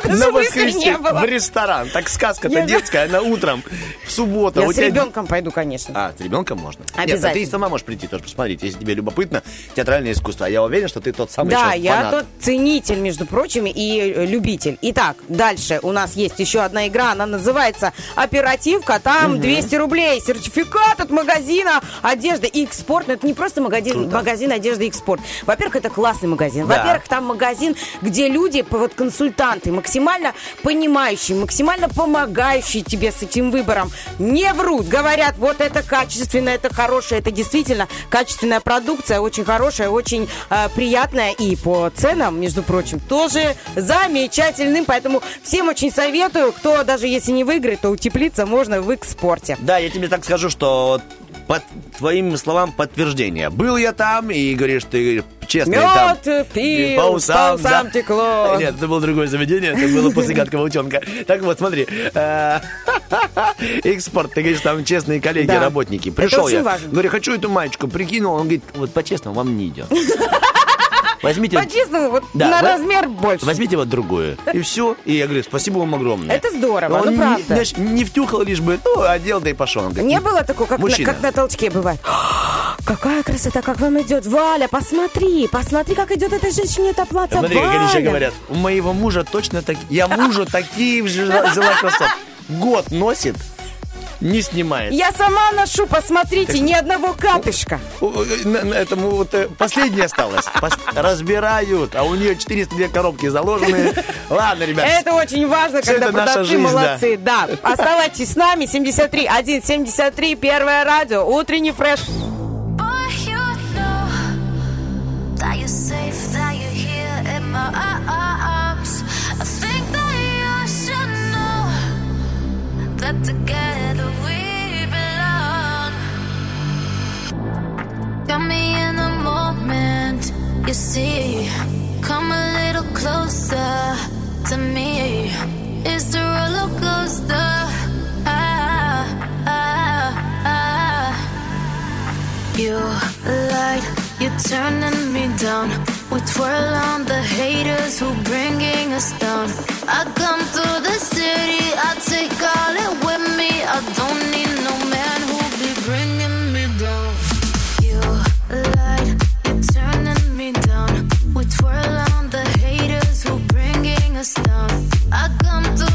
на воскресенье в ресторан. Так сказка-то детская, она утром, в субботу. Я У с ребенком пойду, конечно. А, с ребенком можно? Нет, Обязательно. а ты сама можешь прийти тоже посмотреть, если тебе любопытно театральное искусство. А я уверен, что ты тот самый Да, я тот ценитель, между прочим, и э, любитель. Итак, дальше у нас есть еще одна игра, она называется «Оперативка». Там 200 рублей, сертификат от магазина одежды «Экспорт». Но это не просто магазин, Круто. магазин одежды «Экспорт». Во-первых, это классный магазин. Да. Во-первых, там магазин, где люди, вот консультанты, максимально понимающие, максимально помогающие тебе с этим выбором. Не врут, говорят, вот это качественно, это хорошее, это действительно качественная продукция, очень хорошая, очень э, приятная и по ценам, между прочим, тоже замечательным. Поэтому всем очень советую, кто даже если не выиграет, то утеплиться можно в экспорте. Да, я тебе так скажу, что по твоим словам подтверждение. Был я там, и говоришь, ты честные. Мед там. пил, по по усам, усам да. текло. Нет, это было другое заведение, это было после гадкого утенка. Так вот, смотри. э, Экспорт, ты говоришь, там честные коллеги, работники. Пришел я, говорю, хочу эту маечку, прикинул, он говорит, вот по-честному вам не идет. Возьмите, По-честному, вот Да, на вы- размер больше. возьмите вот другую. И все. И я говорю, спасибо вам огромное. Это здорово, Он ну не- правда. знаешь, не втюхал лишь бы, ну, одел, да и пошел. Говорит, Не было такого, как на, Мужчина. как на толчке бывает. Какая красота, как вам идет. Валя, посмотри, посмотри, как идет этой женщине это платье. Смотри, как они еще Валя. говорят. У моего мужа точно так... Я мужу такие взяла кроссовки. Год носит, не снимает. Я сама ношу, посмотрите, ни одного катышка. У- на- на Этому вот э, последнее осталось. Пос- Разбирают, а у нее 402 коробки заложены. Ладно, ребят. Это очень важно, когда продавцы молодцы. Да. Оставайтесь с нами. 73 1 73 Первое радио. Утренний фреш. Boy, you know that you're safe, that you're here in my arms. I think that you should know that together Got me in a moment, you see. Come a little closer to me. It's the roller coaster. Ah, ah, ah. You light, you're turning me down. We twirl on the haters who bringing us down. I come to the city, I take all it with me. I don't need no man who be bringing I come to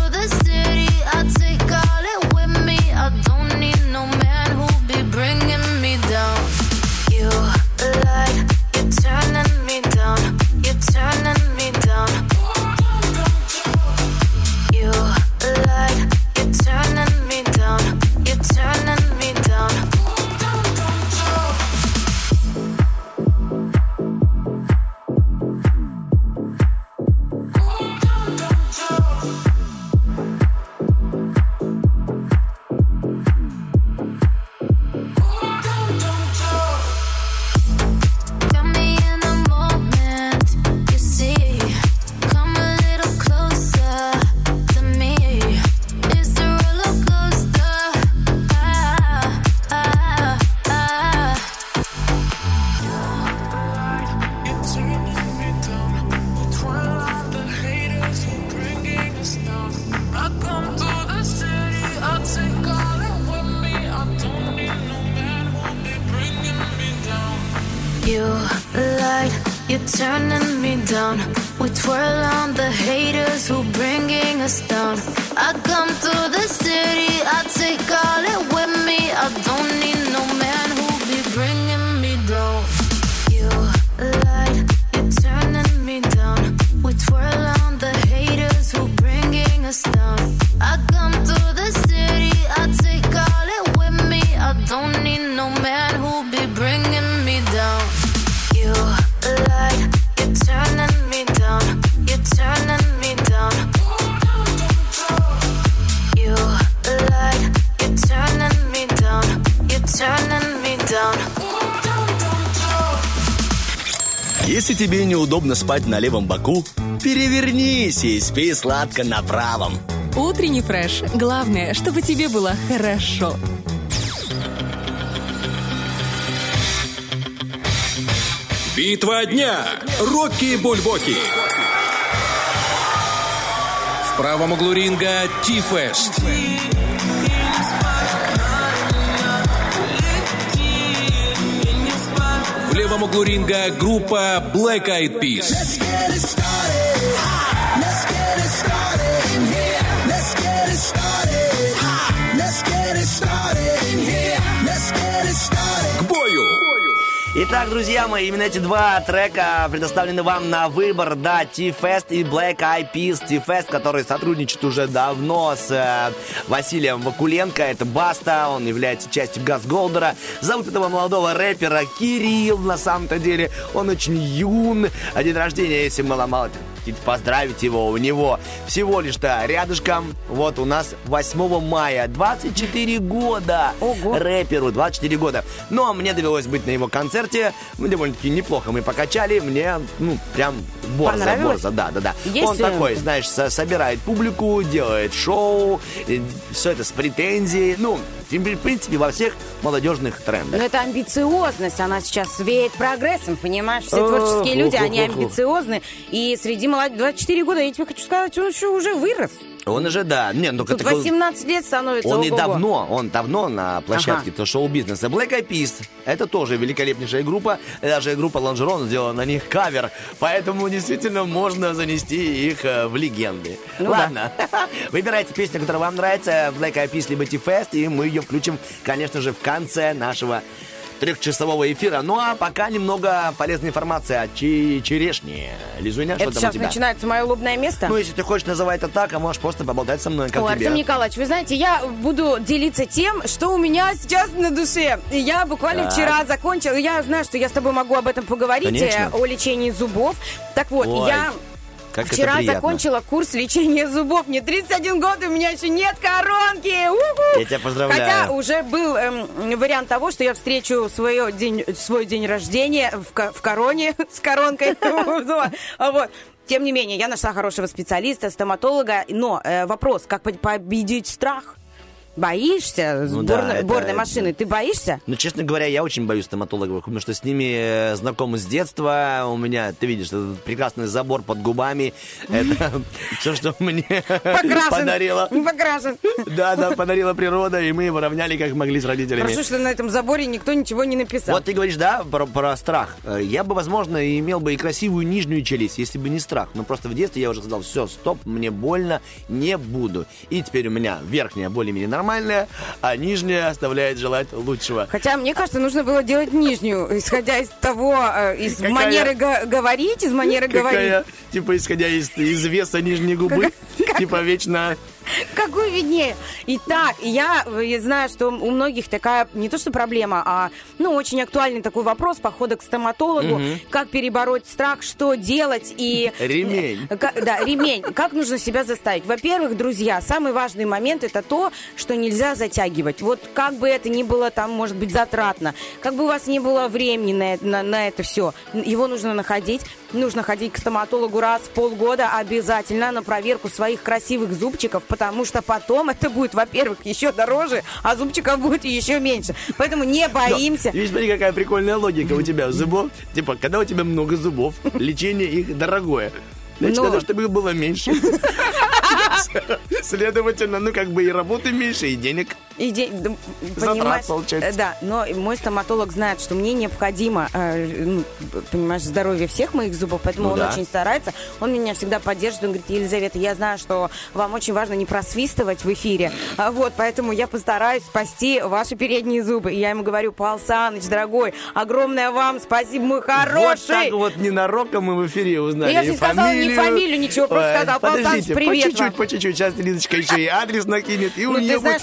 тебе неудобно спать на левом боку, перевернись и спи сладко на правом. Утренний фреш. Главное, чтобы тебе было хорошо. Битва дня. Рокки Бульбоки. В правом углу ринга Ти-Фест. В левом углу ринга группа Black Eyed Peas. Итак, друзья мои, именно эти два трека предоставлены вам на выбор. Да, T-Fest и Black Eyed Peas. T-Fest, который сотрудничает уже давно с э, Василием Вакуленко. Это Баста, он является частью Газ Голдера. Зовут этого молодого рэпера Кирилл, на самом-то деле. Он очень юн. А день рождения, если мало-мало хотите поздравить его, у него всего лишь-то рядышком, вот у нас 8 мая, 24 года. Ого. Рэперу 24 года. Но мне довелось быть на его концерте, ну, довольно-таки неплохо мы покачали, мне, ну, прям борза, борза, да, да, да. Есть, Он э, такой, знаешь, со- собирает публику, делает шоу, все это с претензией, ну, в принципе, во всех молодежных трендах. Но это амбициозность, она сейчас веет прогрессом, понимаешь? Все творческие люди, они амбициозны. И среди молодых, 24 года, я тебе хочу сказать, он еще уже вырос. Он уже, да, не, ну, Тут такой- 18 лет становится. Он и ого-го. давно, он давно на площадке Ага. шоу-бизнеса. Black Eyed Peas — это тоже великолепнейшая группа. Даже группа Лонжерон сделала на них кавер. Поэтому действительно можно занести их э, в легенды. Ну Ладно. Выбирайте песню, которая вам нравится. Black Eyed Peas либо T-Fest. И мы ее включим, конечно же, в конце нашего трехчасового эфира. Ну а пока немного полезной информации о черешне. Лизуня, что там у сейчас тебя? начинается мое лобное место. Ну, если ты хочешь называть это так, а можешь просто поболтать со мной, как Ой, тебе. Артем Николаевич, вы знаете, я буду делиться тем, что у меня сейчас на душе. Я буквально Так. вчера закончила. Я знаю, что я с тобой могу об этом поговорить, Конечно. э, о лечении зубов. Так вот, Ой, я Как вчера закончила курс лечения зубов. Мне 31 год, и у меня еще нет коронки. У-ху! Я тебя поздравляю. Хотя уже был эм, вариант того, что я встречу свое день, свой день рождения в, в короне с коронкой. Вот. Тем не менее, я нашла хорошего специалиста, стоматолога. Но э, вопрос, как по- победить страх? Боишься Ну да, сборной, это- сборной это- машины? Ты боишься? Ну, честно говоря, я очень боюсь стоматологов, потому что с ними э, знаком с детства. У меня, ты видишь, этот прекрасный забор под губами. Это все, что мне подарила. Покрашен. Да, да, подарила природа, и мы его равняли, как могли с родителями. Хорошо, что на этом заборе никто ничего не написал. Вот ты говоришь, да, про, про страх. Э, Я бы, возможно, имел бы и красивую нижнюю челюсть, если бы не страх. Но просто в детстве я уже сказал, все, стоп, мне больно, не буду. И теперь у меня верхняя более-менее нормальная, а нижняя оставляет желать лучшего. Хотя, мне кажется, нужно было делать нижнюю, исходя из того, э, из Какая? манеры говорить, из манеры говорить. Какая, типа, исходя из, из веса нижней губы, типа, вечно... Какой виднее? Итак, я э, знаю, что у многих такая не то что проблема, а ну очень актуальный такой вопрос похода к стоматологу, как перебороть страх, что делать и Ремень. Э, ка- Да, ремень. Как нужно себя заставить? Во-первых, друзья, самый важный момент это то, что нельзя затягивать. Вот как бы это ни было там, может быть, затратно, как бы у вас не было времени на, это- на, на это все, его нужно находить. Нужно ходить к стоматологу раз в полгода обязательно на проверку своих красивых зубчиков, потому что потом это будет, во-первых, еще дороже, а зубчиков будет еще меньше. Поэтому не боимся. Видишь, смотри, какая прикольная логика у тебя зубов. Типа, когда у тебя много зубов, лечение их дорогое. Значит, Ну. надо, чтобы их было меньше. Следовательно, ну как бы и работы меньше, и денег. И де- да, понимаешь, получается. э, Да, но мой стоматолог знает, что мне необходимо, э, ну, понимаешь, здоровье всех моих зубов, поэтому Ну он да. очень старается. Он меня всегда поддерживает. Он говорит, Елизавета, я знаю, что вам очень важно не просвистывать в эфире, а вот, поэтому я постараюсь спасти ваши передние зубы. И я ему говорю, Павел Саныч, дорогой, огромное вам спасибо, мой Вот хороший. так вот ненароком мы в эфире узнали. Я же не сказала ни фамилию. фамилию, ничего, просто сказала, Павел Саныч, привет по чуть-чуть, по чуть-чуть. Сейчас Лизочка еще и адрес накинет, и у Ну, нее будет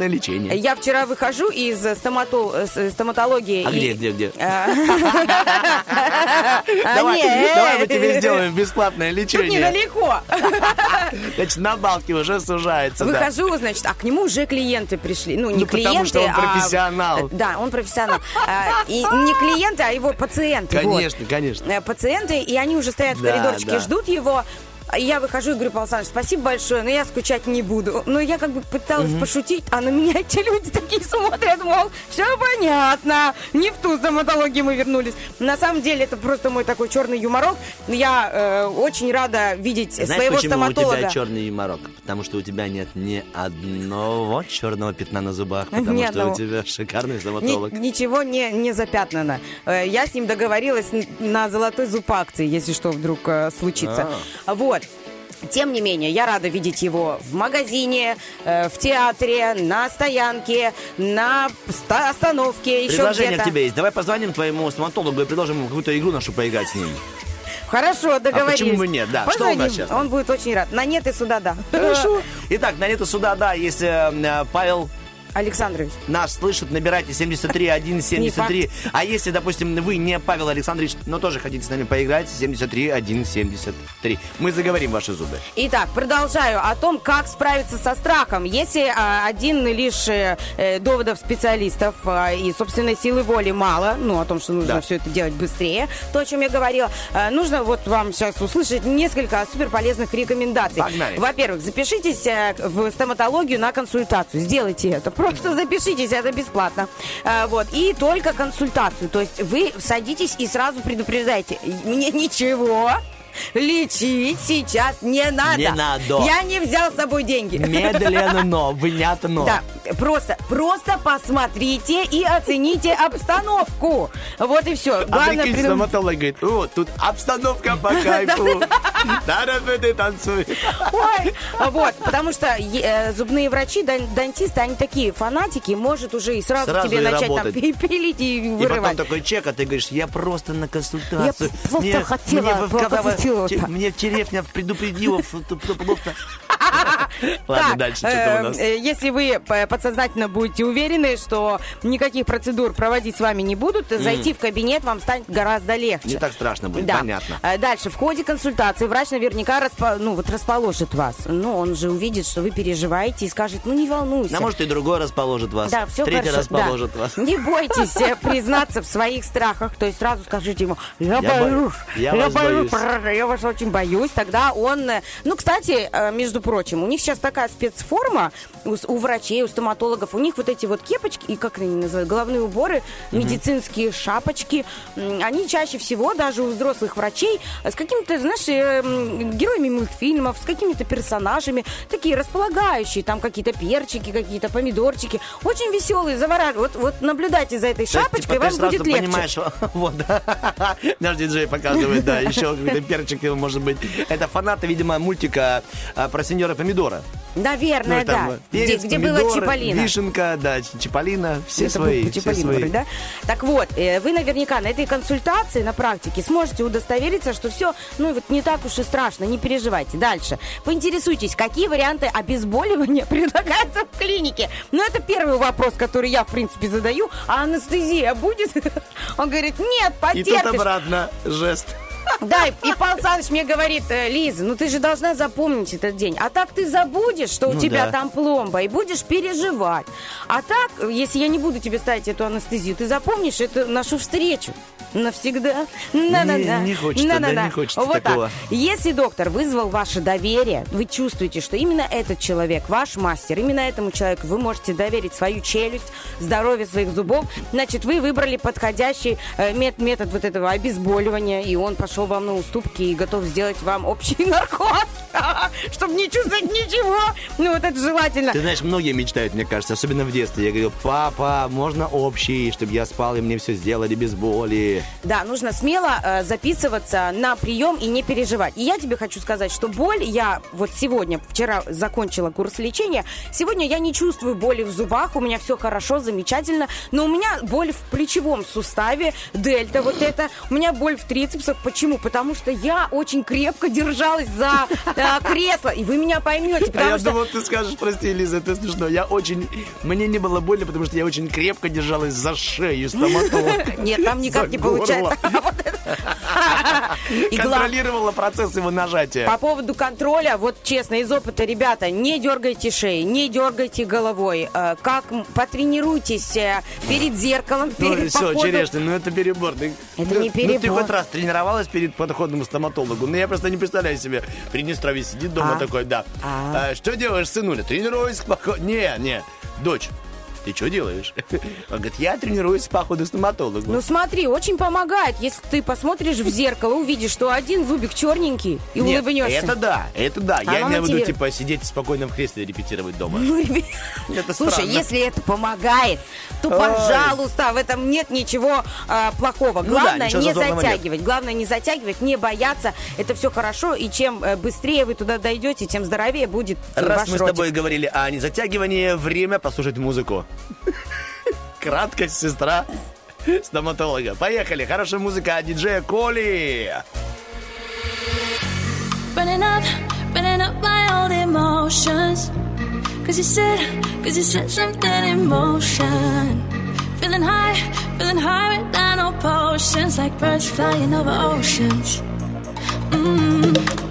бесплатное лечение. Я вчера выхожу из э, стоматол- э, с- стоматологии. А и- где, где, где? А, Давай, нет. давай мы тебе сделаем бесплатное Тут лечение. недалеко. Значит, на балке уже сужается. Выхожу, значит, а к нему уже клиенты пришли. Ну, не Ну, потому клиенты, что он а- профессионал. Да, он профессионал. А, И не клиенты, а его пациенты. Конечно, конечно. Э, Пациенты, и они уже стоят в коридорчике, ждут его. А Я выхожу и говорю, Павел Александрович, спасибо большое, но я скучать не буду. Но я как бы пыталась пошутить, а на меня эти люди такие смотрят, мол, все понятно, не в ту стоматологию мы вернулись. На самом деле это просто мой такой черный юморок. Я э, очень рада видеть Знаешь, своего почему стоматолога. у тебя черный юморок? Потому что у тебя нет ни одного черного пятна на зубах, потому Ни что одного. у тебя шикарный Ни- стоматолог. ничего не, не запятнано. Э, Я с ним договорилась на золотой зуб акции, если что вдруг э, случится. Вот. Тем не менее, я рада видеть его в магазине, э, в театре, на стоянке, на ста- остановке, еще Предложение где-то. к тебе есть. Давай позвоним твоему стоматологу и предложим ему какую-то игру нашу поиграть с ним. Хорошо, договорились. А почему бы нет? Да, что у нас Позвоним, сейчас? Он будет очень рад. На нет и сюда, да. Хорошо. Итак, на нету суда, да, есть э, э, Павел Александрович. Нас слышат, набирайте 73 173. А если, допустим, вы не Павел Александрович, но тоже хотите с нами поиграть, 73 173. Мы заговорим ваши зубы. Итак, продолжаю о том, как справиться со страхом. Если а, один лишь э, э, доводов специалистов а, и собственной силы воли мало, ну, о том, что нужно Да. все это делать быстрее, то, о чем я говорила, э, нужно вот вам сейчас услышать несколько суперполезных рекомендаций. Погнали. Во-первых, запишитесь э, в стоматологию на консультацию. Сделайте это. Просто запишитесь, это бесплатно. Э, Вот. И только консультацию. То есть вы садитесь и сразу предупреждаете. Мне ничего лечить сейчас не надо. Не надо. Я не взял с собой деньги. Медленно, но, внятно. Да, просто, просто посмотрите и оцените обстановку. Вот и все. А прикинь, стоматолог говорит, о, тут обстановка по кайфу. Надо ты танцуй. Ой, вот, потому что э, зубные врачи, дан- дантисты, они такие фанатики, может уже и сразу, Сразу тебе и начать работать. там пи- пилить и И потом вырывать. такой чек, а ты говоришь, я просто на консультацию. Я просто хотела мне, те- мне теревня предупредила, что. Так, Ладно, дальше что э, у нас? э, Если вы п- подсознательно будете уверены, что никаких процедур проводить с вами не будут, зайти в кабинет вам станет гораздо легче. Не так страшно будет, понятно. Э, Дальше, в ходе консультации врач наверняка ну, вот расположит вас. Ну, он же увидит, что вы переживаете и скажет, ну, не волнуйся. А может и другой расположит вас. Да, все Третий расположит вас. Не бойтесь э, признаться в своих страхах. То есть сразу скажите ему, я, боюсь, я боюсь». Я вас очень боюсь. Тогда он... э, Ну, кстати, э, между прочим, у них сейчас такая спецформа у, у врачей, у стоматологов. У них вот эти вот кепочки, и как они называют, головные уборы, медицинские шапочки. Они чаще всего, даже у взрослых врачей, э, с какими-то, знаешь, героями мультфильмов, с какими-то персонажами, такие располагающие, там какие-то перчики, какие-то помидорчики. Очень веселые, завораживают. Вот, вот наблюдайте за этой То есть, шапочкой, типа, ты вам будет легче. понимаешь, вот, наш диджей показывает, да, еще какой-то перчик, может быть. Это фанаты, видимо, мультика а, про сеньора Помидора. Наверное, Ну, там, да. Где, перец, где была помидор, Чиполлино. Вишенка, да, Чиполлино, все Это свои. все свои. вроде, да? Так вот, э, вы наверняка на этой консультации, на практике, сможете удостовериться, что все, ну, вот не так уж и страшно, не переживайте. Дальше. Поинтересуйтесь, какие варианты обезболивания предлагаются в клинике. Ну, это первый вопрос, который я, в принципе, задаю. А анестезия будет? Он говорит, нет, И тут потерпишь. обратно жест. Да, и, и Павел Саныч мне говорит, «Э, Лиза, ну ты же должна запомнить этот день. А так ты забудешь, что у Ну тебя да. там пломба, и будешь переживать. А так, если я не буду тебе ставить эту анестезию, ты запомнишь эту нашу встречу навсегда. На-на-на. Не- не хочется, да, На-на-на. не хочется вот такого. Так. Если доктор вызвал ваше доверие, вы чувствуете, что именно этот человек, ваш мастер, именно этому человеку вы можете доверить свою челюсть, здоровье своих зубов, значит, вы выбрали подходящий э, мет- метод вот этого обезболивания, и он пошел вам на уступки и готов сделать вам общий наркоз, чтобы не чувствовать ничего. Ну, вот это желательно. Ты знаешь, многие мечтают, мне кажется, особенно в детстве. Я говорю, папа, можно общий, чтобы я спал, и мне все сделали без боли. Да, нужно смело э, записываться на прием и не переживать. И я тебе хочу сказать, что боль, я вот сегодня, вчера закончила курс лечения, сегодня я не чувствую боли в зубах, у меня все хорошо, замечательно, но у меня боль в плечевом суставе, дельта вот это, у меня боль в трицепсах. Почему? Потому что я очень крепко держалась за э, кресло, и вы меня поймете, А я что... думал, ты скажешь, прости, Лиза, это смешно. Я очень... Мне не было больно, потому что я очень крепко держалась за шею стоматолога. Нет, там никак не горло. Получается. Контролировала процесс его нажатия. По поводу контроля, вот честно, из опыта, ребята, не дергайте шеи, не дергайте головой. Э, Как потренируйтесь э, перед зеркалом, Ну перед все, черешня, ну это перебор. Это ну, не Ну ты перебор. хоть раз тренировалась перед подходом к стоматологу? Ну я просто не представляю себе. Приднестровье сидит дома А? такой, да. А. «А, что делаешь, сынуля? Тренируюсь к походу. Не, не, дочь, ты что делаешь? Он говорит, я тренируюсь к походу к стоматологу. Ну смотри, очень помогает, если ты посмотришь в зеркало, увидишь, что один зубик черненький и Нет, улыбнешься. это да, это да. Я имею в виду, мотивирует. типа, сидеть спокойно в кресле и репетировать дома. Ну, ребят, Это Слушай, странно. если это помогает, то, Ой. пожалуйста, в этом нет ничего а, плохого. Ну да, Главное ничего не зазорного нет. затягивать. Главное не затягивать, не бояться. Это все хорошо. И чем э, быстрее вы туда дойдете, тем здоровее будет Раз мы с ротик. тобой говорили о незатягивании, время послушать музыку. Краткость сестра стоматолога. Поехали. Хорошая музыка от диджея Коли. Running up, running up my old emotions. Cause you said, cause you set something in motion. Feeling high, feeling high without no potions. Like birds flying over oceans. Mm.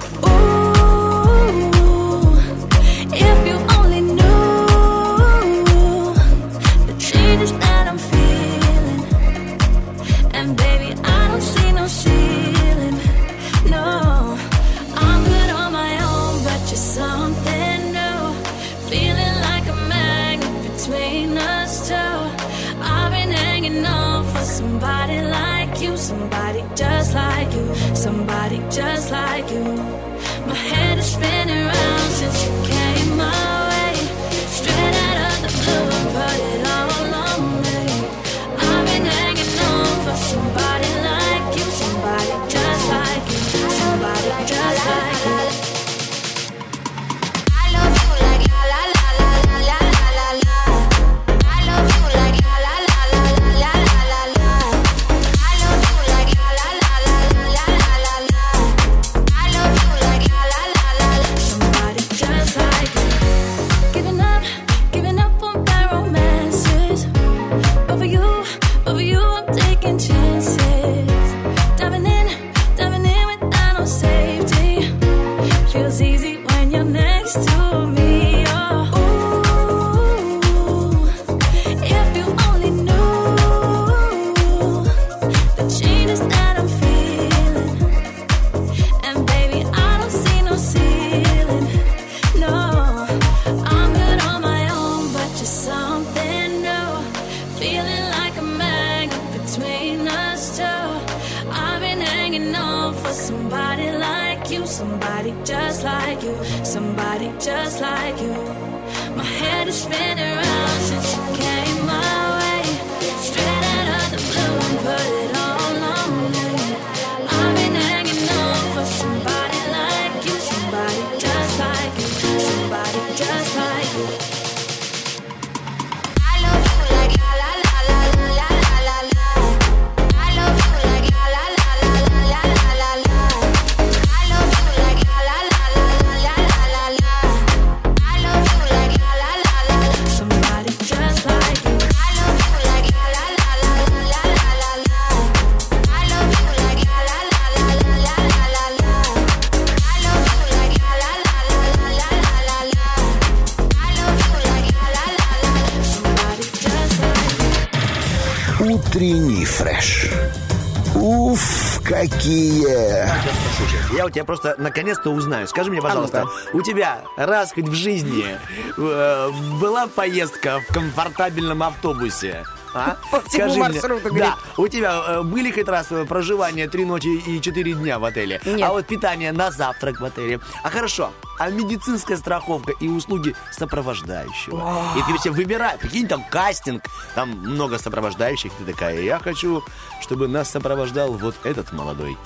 У тебя просто наконец-то узнаю. Скажи мне, пожалуйста, у тебя раз хоть в жизни э, была поездка в комфортабельном автобусе? А? По всему Скажи мне, маршруту, говорит. Да. У тебя э, были хоть раз э, проживание три ночи и четыре дня в отеле? Нет. А вот питание на завтрак в отеле? А хорошо, а медицинская страховка и услуги сопровождающего? И ты все выбирай, прикинь, там кастинг, там много сопровождающих, ты такая, я хочу, чтобы нас сопровождал вот этот молодой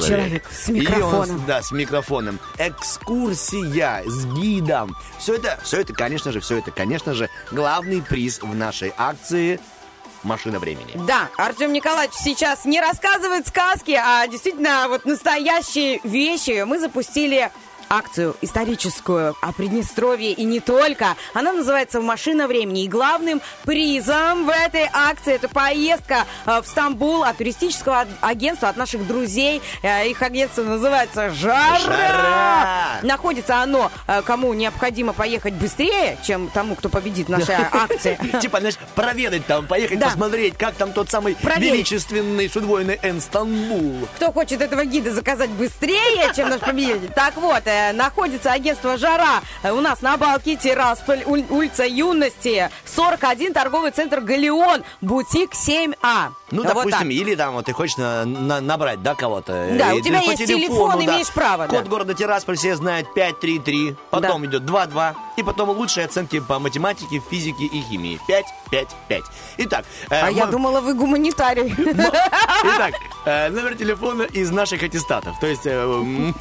человек. Человек с И он, микрофоном. да, с микрофоном. Экскурсия с гидом. Все это, все это, конечно же, все это, конечно же, главный приз в нашей акции «Машина времени». Да, Артем Николаевич сейчас не рассказывает сказки, а действительно вот настоящие вещи. Мы запустили акцию историческую о Приднестровье и не только. Она называется «Машина времени». И главным призом в этой акции это поездка э, в Стамбул от туристического аг- агентства, от наших друзей. Э, Их агентство называется «Жара». Жара! Находится оно, э, кому необходимо поехать быстрее, чем тому, кто победит в нашей акции. Типа, знаешь, проведать там, поехать посмотреть, как там тот самый величественный с удвоенный Энстамбул. Кто хочет этого гида заказать быстрее, чем наш победитель? Так вот, находится агентство «Жара» э, у нас на Балке, Тирасполь, уль- улица Юности, 41, торговый центр «Галеон», бутик 7А. Ну, Вот допустим, так. или там вот ты хочешь на- на- набрать, да, кого-то. Да, И у тебя по есть телефон, имеешь право, да. Код города Тирасполь все знают 533, потом идет 22, и потом лучшие оценки по математике, физике и химии. 5, 5, 5. Итак, э, А я думала, вы гуманитарий. Итак, э, номер телефона из наших аттестатов. То есть... э,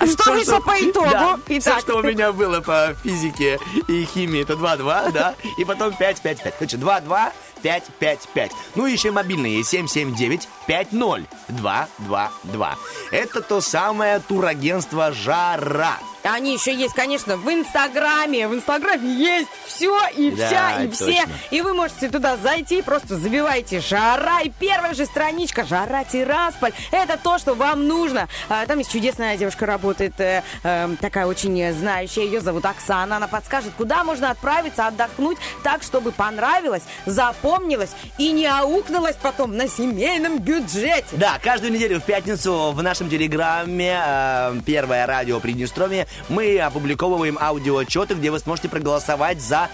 А что вышло по итогу? Да, Итак. все, что у меня было по физике и химии, это 2-2, да, и потом 5-5-5. Короче, 2-2, 5555. Ну и еще мобильные 779-50-222. Это то самое турагентство «Жара». Они еще есть, конечно, в Инстаграме. В Инстаграме есть все и Да, вся, и точно. все. И вы можете туда зайти, просто забивайте «Жара». И первая же страничка «Жара Тирасполь». Это то, что вам нужно. А, Там есть чудесная девушка, работает, э, э, такая очень знающая. Ее зовут Оксана. Она подскажет, куда можно отправиться, отдохнуть так, чтобы понравилось, запомнилось и не аукнулось потом на семейном бюджете. Да, каждую неделю в пятницу в нашем телеграме э, «Первое радио Приднестровье» мы опубликовываем аудиоотчеты, где вы сможете проголосовать за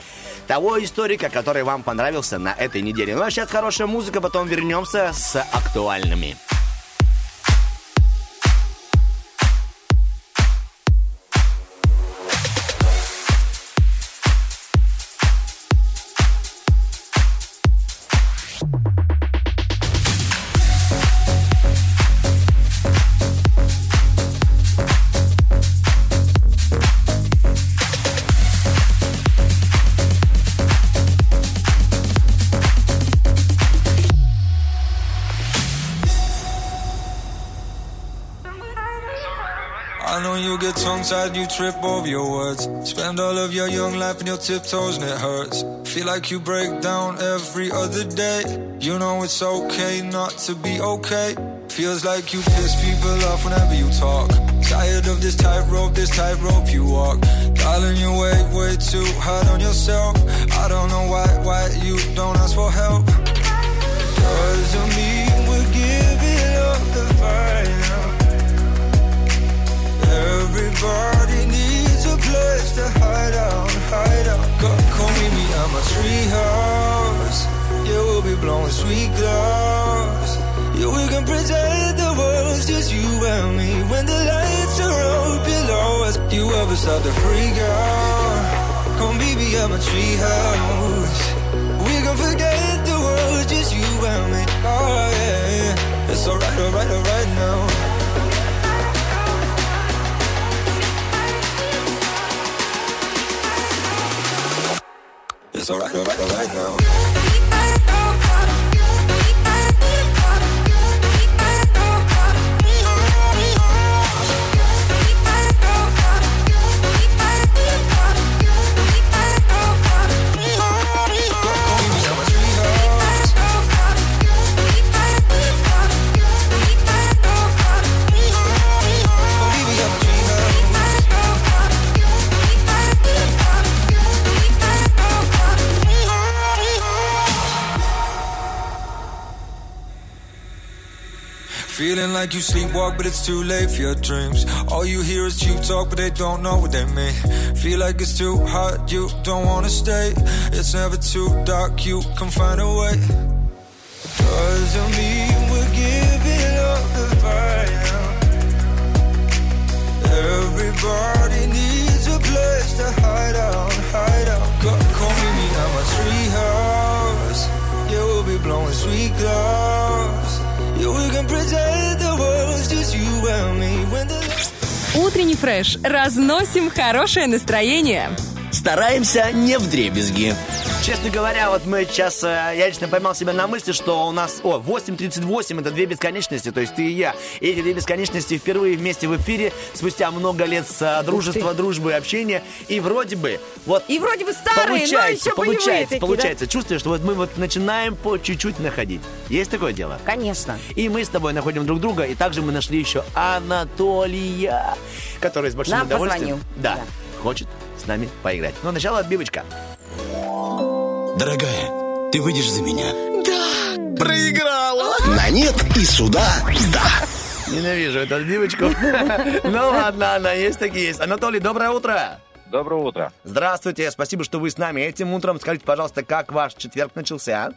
того историка, который вам понравился на этой неделе. Ну а сейчас хорошая музыка, потом вернемся с актуальными. Tied, you trip over your words. Spend all of your young life on your tiptoes and it hurts. Feel like you break down every other day. You know it's okay not to be okay. Feels like you piss people off whenever you talk. Tired of this tightrope, this tightrope you walk. Darling, your way, way too hard on yourself. I don't know why, why you don't ask for help. Doesn't mean we're Everybody needs a place to hide out, hide out. Come, come meet me at my treehouse. Yeah, we'll be blowing sweet clouds. Yeah, we can pretend the world's just you and me. When the lights are out below us, you ever start to freak out? Come meet me at my treehouse. We can forget the world's just you and me. Oh yeah. it's alright, alright, alright now. It's alright, alright, alright now. Like you sleepwalk, but it's too late for your dreams. All you hear is cheap talk, but they don't know what they mean. Feel like it's too hot, you don't wanna stay. It's never too dark, you can find a way. Doesn't mean we're giving up the fight. Everybody needs a place to hide out, hide out. Come meet me at my treehouse. Yeah, we'll be blowing sweet clouds. Утренний фреш. Разносим хорошее настроение. Стараемся не в дребезги. Честно говоря, вот мы сейчас, э, я лично поймал себя на мысли, что у нас, о, 8.38 это две бесконечности, то есть ты и я. И эти две бесконечности впервые вместе в эфире, спустя много лет с э, дружества, дружбы общения. И вроде бы, вот... И вроде бы старые, но получается, еще полевые получается, такие, да? получается. Чувствуешь, что вот мы вот начинаем по чуть-чуть находить. Есть такое дело? Конечно. И мы с тобой находим друг друга, и также мы нашли еще Анатолия, который с большим Нам удовольствием... позвонил. Да, Да. хочет с нами поиграть. Но сначала отбивочка. Дорогая, ты выйдешь за меня? Да. Проиграла. На нет и сюда да. Ненавижу эту отбивочку. Ну ладно, она есть такие есть. Анатолий, доброе утро. Доброе утро. Здравствуйте, спасибо, что вы с нами. Этим утром скажите, пожалуйста, как ваш четверг начался?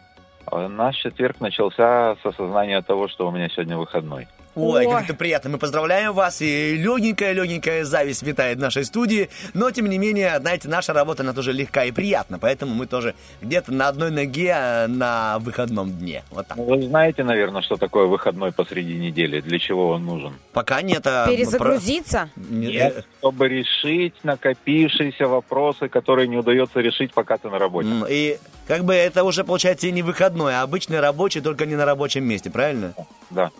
Э, Наш четверг начался с осознания того, что у меня сегодня выходной. Ой, Ой. как это приятно. Мы поздравляем вас. И легенькая-легенькая зависть витает в нашей студии. Но, тем не менее, знаете, наша работа, она тоже легка и приятна. Поэтому мы тоже где-то на одной ноге э, на выходном дне. Вот так. Ну, Вы знаете, наверное, что такое выходной посреди недели? Для чего он нужен? Пока нет... а, Перезагрузиться? про- не- Нет, чтобы решить накопившиеся вопросы, которые не удается решить, пока ты на работе. И как бы это уже получается и не выходной, а обычный рабочий, только не на рабочем месте, правильно? Да.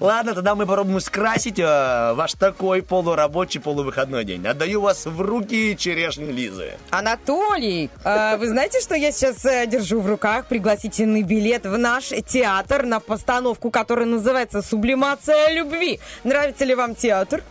Ладно, тогда мы попробуем скрасить э, ваш такой полурабочий, полувыходной день. Отдаю вас в руки черешни Лизы. Анатолий, э, вы знаете, что я сейчас э, держу в руках пригласительный билет в наш театр на постановку, которая называется «Сублимация любви». Нравится ли вам театр?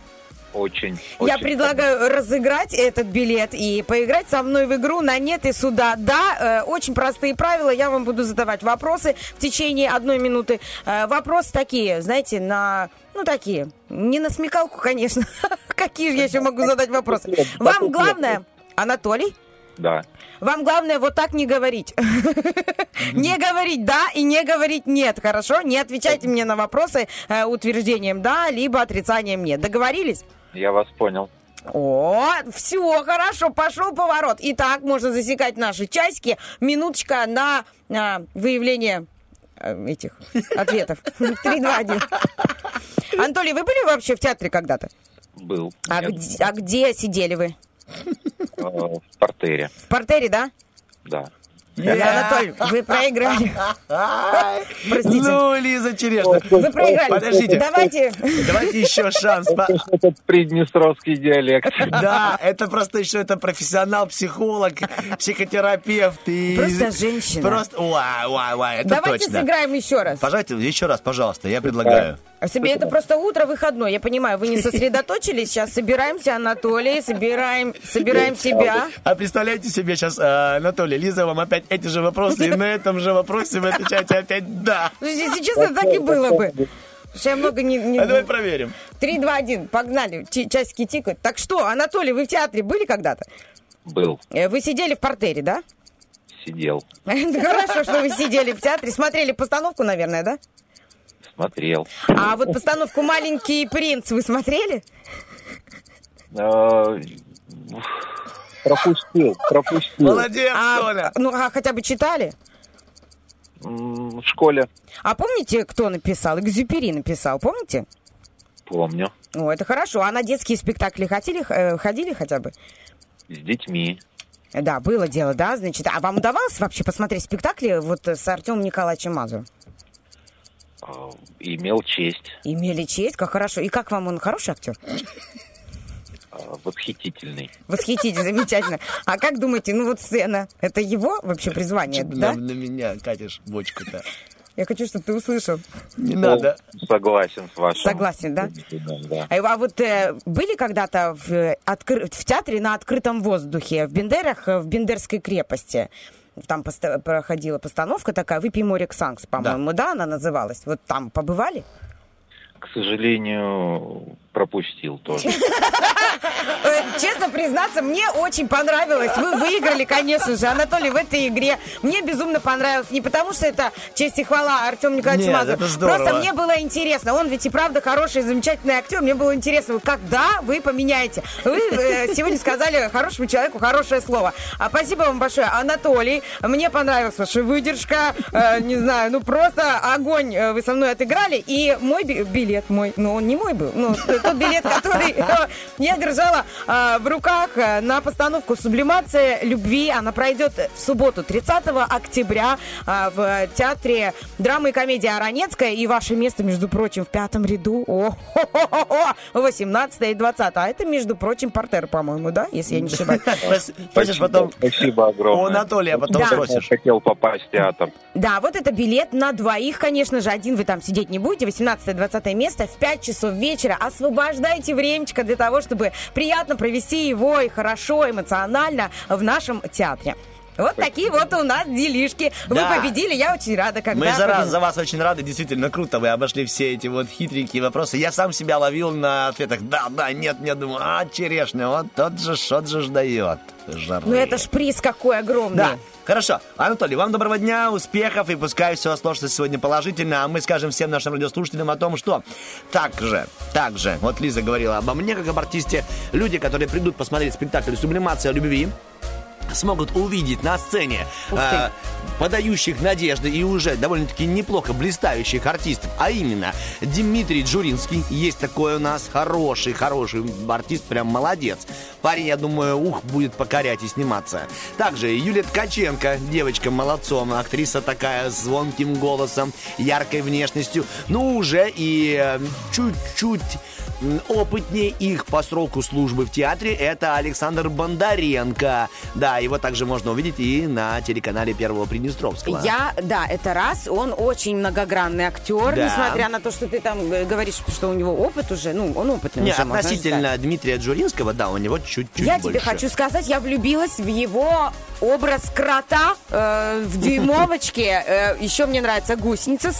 Очень. Я очень. предлагаю разыграть этот билет и поиграть со мной в игру на нет и сюда. Да, э, очень простые правила. Я вам буду задавать вопросы в течение одной минуты. Э, вопросы такие, знаете, на... Ну, такие. Не на смекалку, конечно. Какие же я еще могу задать вопросы? Вам главное... Анатолий? Да. Вам главное вот так не говорить. Не говорить да и не говорить нет, хорошо? Не отвечайте мне на вопросы э, утверждением да, либо отрицанием нет. Договорились? Я вас понял. О, все, хорошо, пошел поворот. Итак, можно засекать наши часики. Минуточка на а, выявление э, этих ответов. Три, два, один. Анатолий, вы были вообще в театре когда-то? Был. А, где, а где сидели вы? э, в портере. В портере, да? Да. Анатолий, вы проиграли. Простите. Ну, Лиза Черешня. Вы проиграли. Подождите. Давайте. Давайте еще шанс. Это приднестровский диалект. Да, это просто еще это профессионал, психолог, психотерапевт. И... Просто женщина. Просто, уай, уай, уай, это Давайте точно. сыграем еще раз. Пожалуйста, еще раз, пожалуйста, я предлагаю. А себе это просто утро выходной. Я понимаю, вы не сосредоточились. Сейчас собираемся, Анатолий, собираем, собираем себя. А представляете себе сейчас, э, Анатолий, Лиза вам опять эти же вопросы, и на этом же вопросе вы отвечаете опять «да». Ну, если честно, так и было бы. Что я много не... не- А давай проверим. Три, два, один, погнали. Чи- Часики тикают. Так что, Анатолий, вы в театре были когда-то? Был. Э, Вы сидели в портере, да? Сидел. Это Хорошо, что вы сидели в театре. Смотрели постановку, наверное, да? Смотрел. А вот постановку «Маленький принц» вы смотрели? Э, Пропустил. Пропустил. Молодец, А, Толя. ну, а хотя бы читали? В школе. А помните, кто написал? Экзюпери написал, помните? Помню. О, это хорошо. А на детские спектакли ходили, э, ходили хотя бы? С детьми. Да, было дело, да, значит. А вам удавалось вообще посмотреть спектакли вот с Артемом Николаевичем Мазуром? Э, Имел честь. Имели честь, как хорошо. И как вам он хороший актер? э, Восхитительный. Восхитите, замечательно. А как думаете, ну вот сцена, это его вообще призвание, На, да? на меня катишь бочку-то. Я хочу, чтобы ты услышал. Не надо. Согласен с вашим. Согласен, да? Да. А, а вот э, были когда-то в, э, откры- в театре на открытом воздухе в Бендерах, в Бендерской крепости? Там поста- проходила постановка такая «Выпей море Ксанкс», по-моему, да. она называлась? Вот там побывали? К сожалению, пропустил тоже. Э, Честно признаться, мне очень понравилось. Вы выиграли, конечно же, Анатолий, в этой игре. Мне безумно понравилось. Не потому, что это честь и хвала Артем Николаевич Нет, Мазур. это здорово. Просто мне было интересно. Он ведь и правда хороший, замечательный актер. Мне было интересно, когда вы поменяете. Вы э, сегодня сказали хорошему человеку хорошее слово. А спасибо вам большое, Анатолий. Мне понравилась ваша выдержка. Э, не знаю, ну просто огонь вы со мной отыграли. И мой би- билет мой, ну он не мой был, ну тот билет, который я держала э, в руках э, на постановку «Сублимация любви». Она пройдет в субботу, 30 октября э, в театре драмы и комедии «Аронецкая». И ваше место, между прочим, в пятом ряду. О, 18 и 20. А это, между прочим, портер, по-моему, да? Если я не ошибаюсь. Хочешь потом Спасибо огромное. у Анатолия потом спросишь. Хотел попасть в театр. Да, вот это билет на двоих, конечно же. Один вы там сидеть не будете. 18-20 место в 5 часов вечера. Освобождайте времечко для того, чтобы приятно провести его и хорошо, эмоционально в нашем театре. Вот такие вот у нас делишки. Вы Да. победили, я очень рада, когда Мы за, раз- за вас очень рады, действительно круто. Вы обошли все эти вот хитренькие вопросы. Я сам себя ловил на ответах да, да, нет, нет. Думаю, а, черешня, вот тот же, что же дает. Жары. Ну это ж приз какой огромный. Да, хорошо. Анатолий, вам доброго дня, успехов, и пускай все сложится сегодня положительно, а мы скажем всем нашим радиослушателям о том, что также, также, вот Лиза говорила обо мне, как об артисте, люди, которые придут посмотреть спектакль «Сублимация любви», смогут увидеть на сцене э, подающих надежды и уже довольно-таки неплохо блистающих артистов, а именно Дмитрий Джуринский, есть такой у нас хороший, хороший артист, прям молодец. Парень, я думаю, ух, будет покорять и сниматься. Также Юлия Ткаченко, девочка молодцом, актриса такая с звонким голосом, яркой внешностью, ну уже и э, чуть-чуть опытнее их по сроку службы в театре, это Александр Бондаренко. Да, его также можно увидеть и на телеканале Первого Приднестровского. Я, да, это раз. Он очень многогранный актер, Да. несмотря на то, что ты там э, говоришь, что у него опыт уже. Ну, он опытный Не, уже, относительно. Дмитрия Джуринского, да, у него чуть-чуть Я больше. тебе хочу сказать, я влюбилась в его образ крота э, в дюймовочке. Э, еще мне нравится гусеница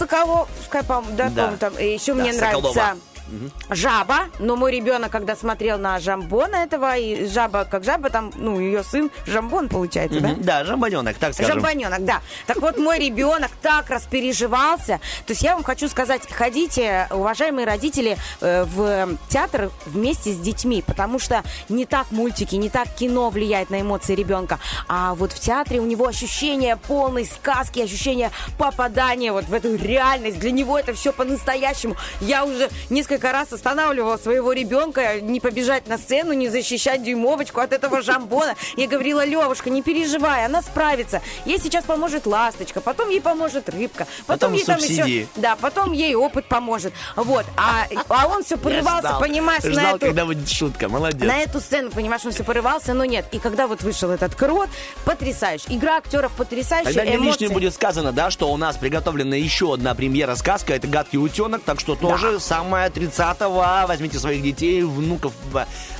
по-моему, да, Да. там. Еще мне Соколова. Нравится жаба. Но мой ребенок, когда смотрел на жамбона этого, и жаба как жаба, там, ну, ее сын жамбон получается, да? Мгм, Да, жамбоненок, так скажем. Жамбоненок, да. Так вот, мой ребенок так распереживался. То есть я вам хочу сказать, ходите, уважаемые родители, э, в театр вместе с детьми, потому что не так мультики, не так кино влияет на эмоции ребенка, а вот в театре у него ощущение полной сказки, ощущение попадания вот в эту реальность. Для него это все по-настоящему. Я уже несколько раз останавливала своего ребенка не побежать на сцену, не защищать дюймовочку от этого жамбона. Я говорила, Левушка, не переживай, она справится. Ей сейчас поможет ласточка, потом ей поможет рыбка, потом, Потом ей там субсидии. еще... Да, потом ей опыт поможет. Вот. А, а он все порывался, ждал, понимаешь, на ждал, эту... когда будет шутка, молодец. На эту сцену, понимаешь, он все порывался, но нет. И когда вот вышел этот крот, потрясающий. Игра актеров потрясающая, Тогда не лишним будет сказано, да, что у нас приготовлена еще одна премьера сказка, это «Гадкий утенок», так что тоже самое 30-го возьмите своих детей, внуков,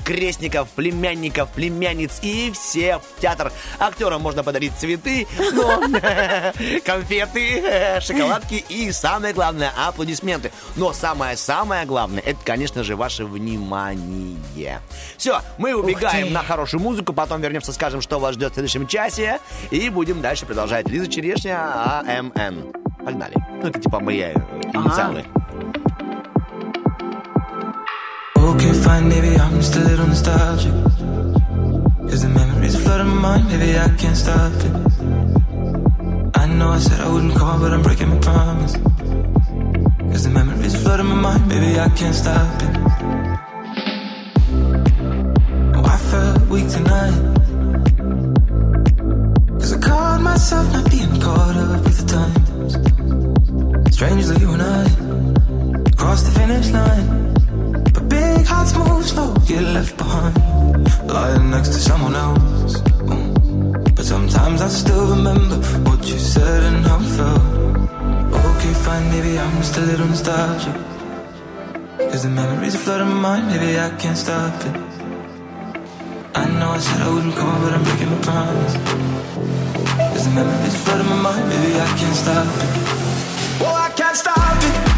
крестников, племянников, племянниц и все в театр. Актерам можно подарить цветы, но конфеты, шоколадки и, самое главное, аплодисменты. Но самое-самое главное, это, конечно же, ваше внимание. Все, мы убегаем на хорошую музыку, потом вернемся, скажем, что вас ждет в следующем часе, и будем дальше продолжать. Лиза Черешня, АМН. Погнали. Ну, это типа мои э, Okay, fine. maybe I'm just a little nostalgic. Cause the memories flood my mind, maybe I can't stop it. I know I said I wouldn't call, but I'm breaking my promise. Cause the memories flood my mind, maybe I can't stop it. Oh, I felt weak tonight. Cause I caught myself not being caught up with the times. Strangely, you and I crossed the finish line. Hearts move slow, get left behind. Lying next to someone else. Mm. But sometimes I still remember what you said and how it felt. Okay, fine, maybe I'm just a little nostalgic. Cause the memories are flooding my mind, maybe I can't stop it. I know I said I wouldn't call, but I'm breaking my promise. Cause the memories are flooding my mind, maybe I can't stop it. Oh, I can't stop it.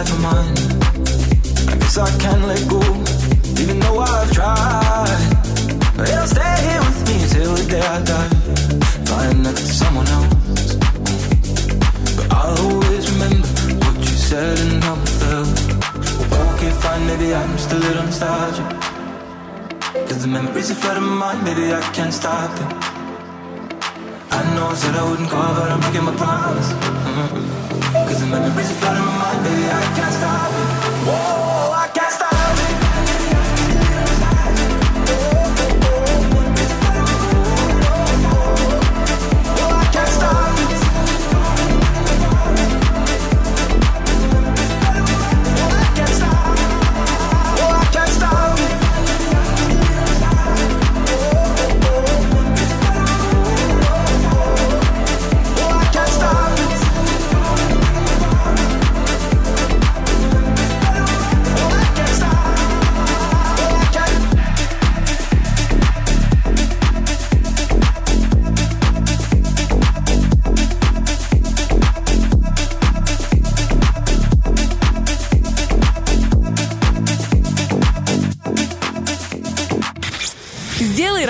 Life of mine. I guess I can't let go, even though I've tried. But it'll stay here with me till the day I die, lying next to someone else. But I'll always remember what you said and how it felt. Okay, fine, maybe I'm just a little nostalgic. Cause the memories are flooding my mind, maybe I can't stop it. I know I said I wouldn't call, but I'm breaking my promise. Mhm. Cause the memories are flooding baby, I can't stop. Whoa,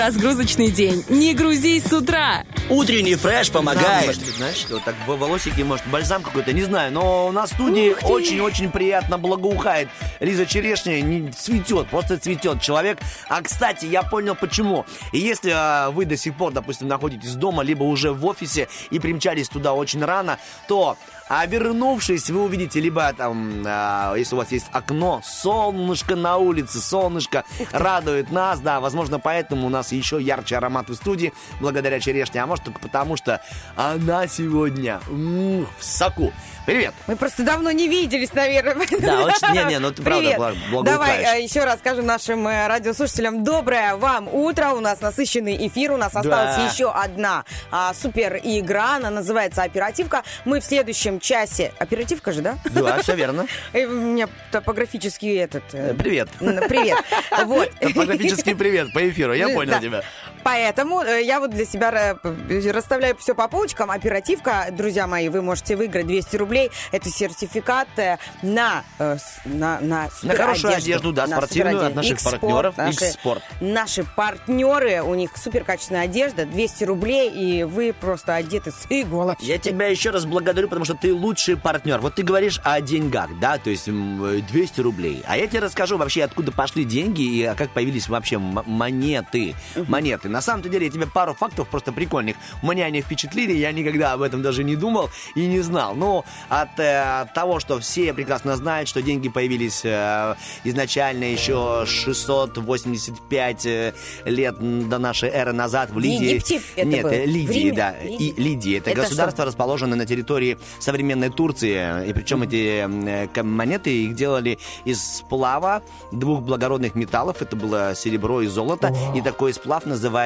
разгрузочный день. Не грузись с утра. Утренний фреш помогает. может знаешь, вот так в волосики, может, бальзам какой-то, не знаю, но у нас в студии очень-очень приятно благоухает. Лиза Черешня не цветет, просто цветет человек. А, кстати, я понял почему. И если а, вы до сих пор, допустим, находитесь дома, либо уже в офисе и примчались туда очень рано, то а вернувшись, вы увидите либо там, а, если у вас есть окно, солнышко на улице, солнышко радует нас, да, возможно, поэтому у нас еще ярче аромат в студии, благодаря черешне, а может только потому, что она сегодня м, в соку. Привет! Мы просто давно не виделись, наверное. Да, очень- не-не, ну ты правда Привет. бла- благоухаешь. Давай э, еще раз скажем нашим э, радиослушателям доброе вам утро. У нас насыщенный эфир, у нас осталась Да. еще одна а, супер игра, она называется оперативка. Мы в следующем часе... Оперативка же, да? Да, все верно. Э, У меня топографический этот... э, Привет. Привет. Вот. Топографический привет по эфиру, я понял тебя. Поэтому э, я вот для себя э, расставляю все по полочкам. Оперативка, друзья мои, вы можете выиграть 200 рублей. Это сертификат э, на, э, на, на, На хорошую одежду, да, На спортивную от наших партнеров. наши-. Наши партнеры, у них супер качественная одежда, 200 рублей, и вы просто одеты с иголочки. Я тебя еще раз благодарю, потому что ты лучший партнер. Вот ты говоришь о деньгах, да, то есть м, э, 200 рублей. А я тебе расскажу вообще, откуда пошли деньги и а, как появились вообще монеты. Монеты. На самом-то деле, я тебе пару фактов просто прикольных. Меня они впечатлили, я никогда об этом даже не думал и не знал. Но от э, того, что все прекрасно знают, что деньги появились э, изначально еще 685 э, лет до нашей эры назад в Лидии. Египте это Нет, было? э, Лидии, Риме? да. Лидии? И Лидии. Это, Это государство расположено на территории современной Турции. И причем эти э, монеты их делали из сплава двух благородных металлов. Это было серебро и золото. И такой сплав называется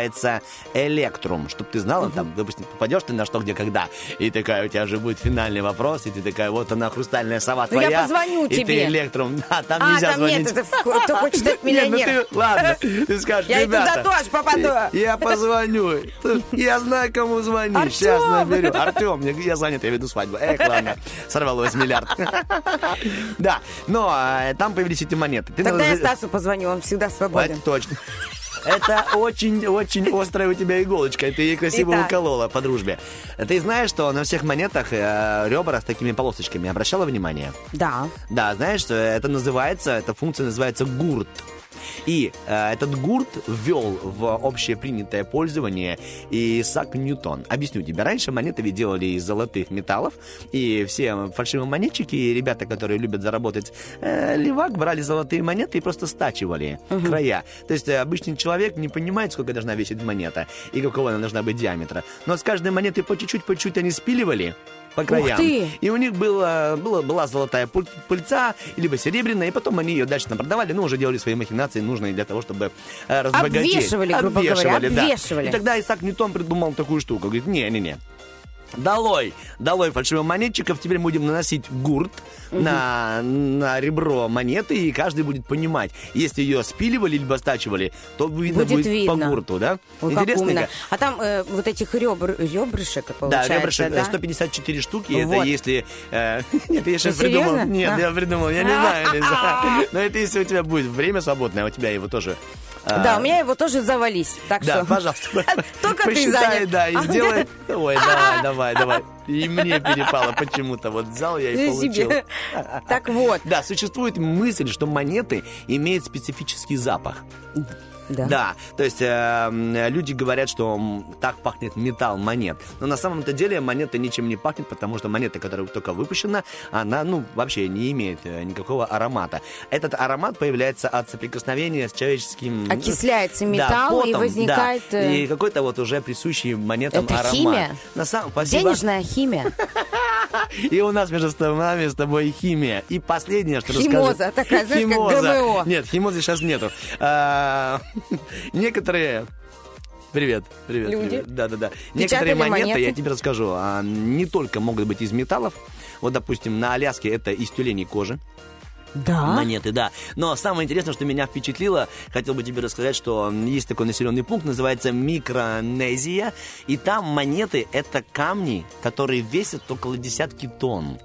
электрум. Чтоб ты знала, там, допустим, попадешь ты на что, где, когда. И такая, у тебя же будет финальный вопрос. И ты такая, вот она, хрустальная сова Ну, я твоя. позвоню и ты тебе. электрум. Да, там А, нельзя там звонить. нет, это кто хочет стать Нет, ну миллионером. ты, ладно, ты скажешь, Я и туда ребята, тоже попаду. Я позвоню. Я знаю, кому звонить. Сейчас наберу. Артем, я занят, я веду свадьбу. Эх, ладно, сорвалось миллиард. Да, но а, там появились эти монеты. Ты Тогда я Стасу позвоню, он всегда свободен. Точно. Это очень-очень острая у тебя иголочка. Ты ее красиво Итак. уколола по дружбе. Ты знаешь, что на всех монетах э, ребра с такими полосочками? Обращала внимание? Да. Да, знаешь, что это называется, эта функция называется гурт. И э, этот гурт ввел в общепринятое пользование Исаак Ньютон. Объясню тебе. Раньше монеты ведь делали из золотых металлов, и все фальшивые монетчики, и ребята, которые любят заработать э, левак, брали золотые монеты и просто стачивали края. То есть э, обычный человек не понимает, сколько должна весить монета и какого она должна быть диаметра. Но с каждой монеты по чуть-чуть, по чуть-чуть они спиливали по краям. ты! И у них было, было, была золотая пыльца, либо серебряная, и потом они ее дальше там продавали, ну, уже делали свои махинации, нужные для того, чтобы э, разбогатеть. Обвешивали, грубо говоря, да. обвешивали. И тогда Исаак Ньютон придумал такую штуку. Говорит, не-не-не, Долой, долой фальшивых монетчиков. Теперь будем наносить гурт на, на ребро монеты, и каждый будет понимать, если ее спиливали либо стачивали, то видно Будет будет, видно. по гурту, да? Ой, Интересно? А там э, вот этих ребр, ребрышек, Да, получается, ребрышек да? 154 штуки, Вот. это если... э, нет, я сейчас придумал. Нет, А. я придумал, я не знаю. Лиза. Но это если у тебя будет время свободное, а у тебя его тоже... а, Да, у меня его тоже завались. Так Да, что... пожалуйста. Только ты занят. да, и А, сделай... Ой, давай, давай, давай. И мне перепало почему-то. Вот взял я и получил. Так вот. Да, существует мысль, что монеты имеют специфический запах. Да. Да, то есть э, люди говорят, что так пахнет металл монет. Но на самом-то деле монета ничем не пахнет, потому что монета, которая только выпущена, она, ну, вообще не имеет э, никакого аромата. Этот аромат появляется от соприкосновения с человеческим... Окисляется да, металл, и потом, возникает, да, э, и какой-то вот уже присущий монетам Это аромат. химия? На самом... Спасибо. Денежная химия. И у нас между нами с тобой химия. И последнее, что Химоза расскажу. такая, знаешь, как Химоза. ГМО. Нет, химозы сейчас нету. Некоторые... Привет, привет, Люди. Да-да-да. Некоторые монеты, монеты. я тебе расскажу, а, не только могут быть из металлов. Вот, допустим, на Аляске это из тюленей кожи. Да? Монеты, да. Но самое интересное, что меня впечатлило, хотел бы тебе рассказать, что есть такой населенный пункт, называется Микронезия, и там монеты — это камни, которые весят около десятки тонн.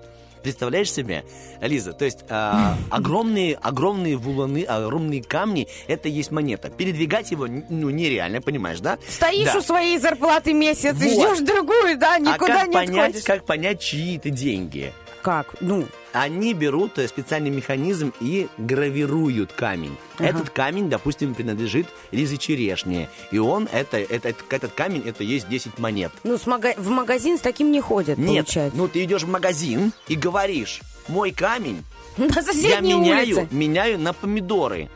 Представляешь себе, Лиза, то есть а, огромные, огромные вуланы, огромные камни, это есть монета. Передвигать его, ну, нереально, понимаешь, да? Стоишь Да. у своей зарплаты месяц и Вот. ждешь другую, да, А никуда как не понять, отходишь. как понять, чьи это деньги? Как? Ну, Они берут э, специальный механизм и гравируют камень. Ага. Этот камень, допустим, принадлежит Лизе Черешне. И он, это, это, этот камень, это есть 10 монет. ну с мага- в магазин с таким не ходят, Нет, получается. ну ты идешь в магазин и говоришь, мой камень На я меняю, улице. меняю на помидоры.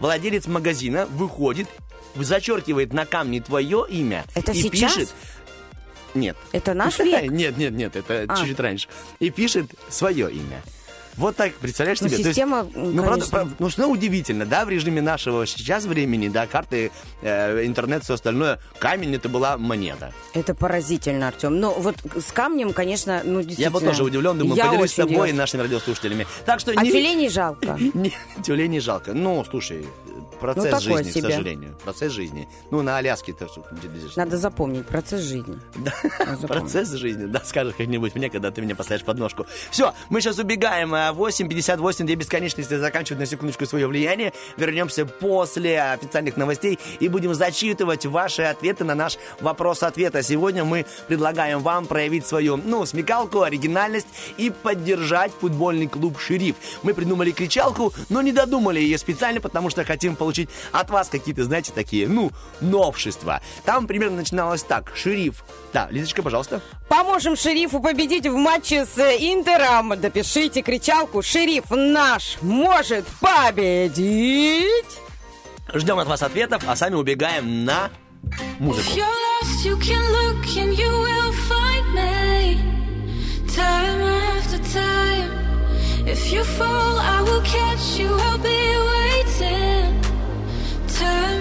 Владелец магазина выходит, зачеркивает на камне твое имя Это и сейчас? пишет... Нет. Это наш век? Нет, нет, нет, это А. чуть-чуть раньше. И пишет свое имя. Вот так, представляешь Ну, себе? То есть, система, ну, правда, конечно. прав- ну, что удивительно, да, в режиме нашего сейчас времени, да, карты, э, интернет, все остальное, камень это была монета. Это поразительно, Артем. Но вот с камнем, конечно, ну Я действительно. был тоже удивлен, думаю, Я поделюсь с тобой и удивилась. нашими радиослушателями. Так что А не... филе жалко. Не, тюленей жалко. Ну, слушай, процесс Ну, жизни, себе. к сожалению. Процесс жизни. Ну, на где здесь- Надо запомнить процесс жизни. Запомнить. Процесс жизни, да, скажешь как-нибудь мне, когда ты меня поставишь под ножку. Все, мы сейчас убегаем. А, 8.58, две бесконечности заканчивают на секундочку свое влияние. Вернемся после официальных новостей и будем зачитывать ваши ответы на наш вопрос-ответа. Сегодня мы предлагаем вам проявить свою, ну, смекалку, оригинальность и поддержать футбольный клуб «Шериф». Мы придумали кричалку, но не додумали ее специально, потому что хотим получить от вас какие-то, знаете, такие, ну, новшества. Там примерно начиналось так. «Шериф». Да, Лизочка, пожалуйста. Поможем шерифу победить в матче с Интером. Допишите кричалку «Шериф наш может победить». Ждем от вас ответов, а сами убегаем на музыку. If lost, you can look and you will find me. Time after time. If you fall, I will catch you. I'll be waiting. Time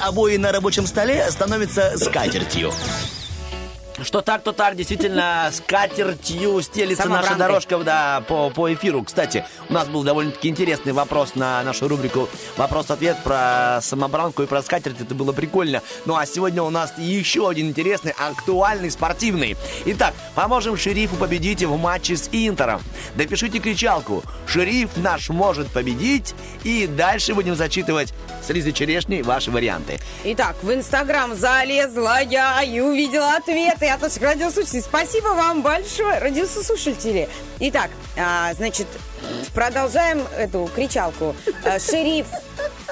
обои на рабочем столе становятся скатертью. Что так, то так, действительно, скатертью стелится наша дорожка да, по, по эфиру. Кстати, у нас был довольно-таки интересный вопрос на нашу рубрику «Вопрос-ответ» про самобранку и про скатерть. Это было прикольно. Ну а сегодня у нас еще один интересный, актуальный, спортивный. Итак, поможем шерифу победить в матче с Интером. Допишите кричалку «Шериф наш может победить» и дальше будем зачитывать с Лизой Черешней ваши варианты. Итак, в Инстаграм залезла я и увидела ответы от наших радиослушателей. Спасибо вам большое, радиослушатели. Итак, а, значит, продолжаем эту кричалку. А, Шериф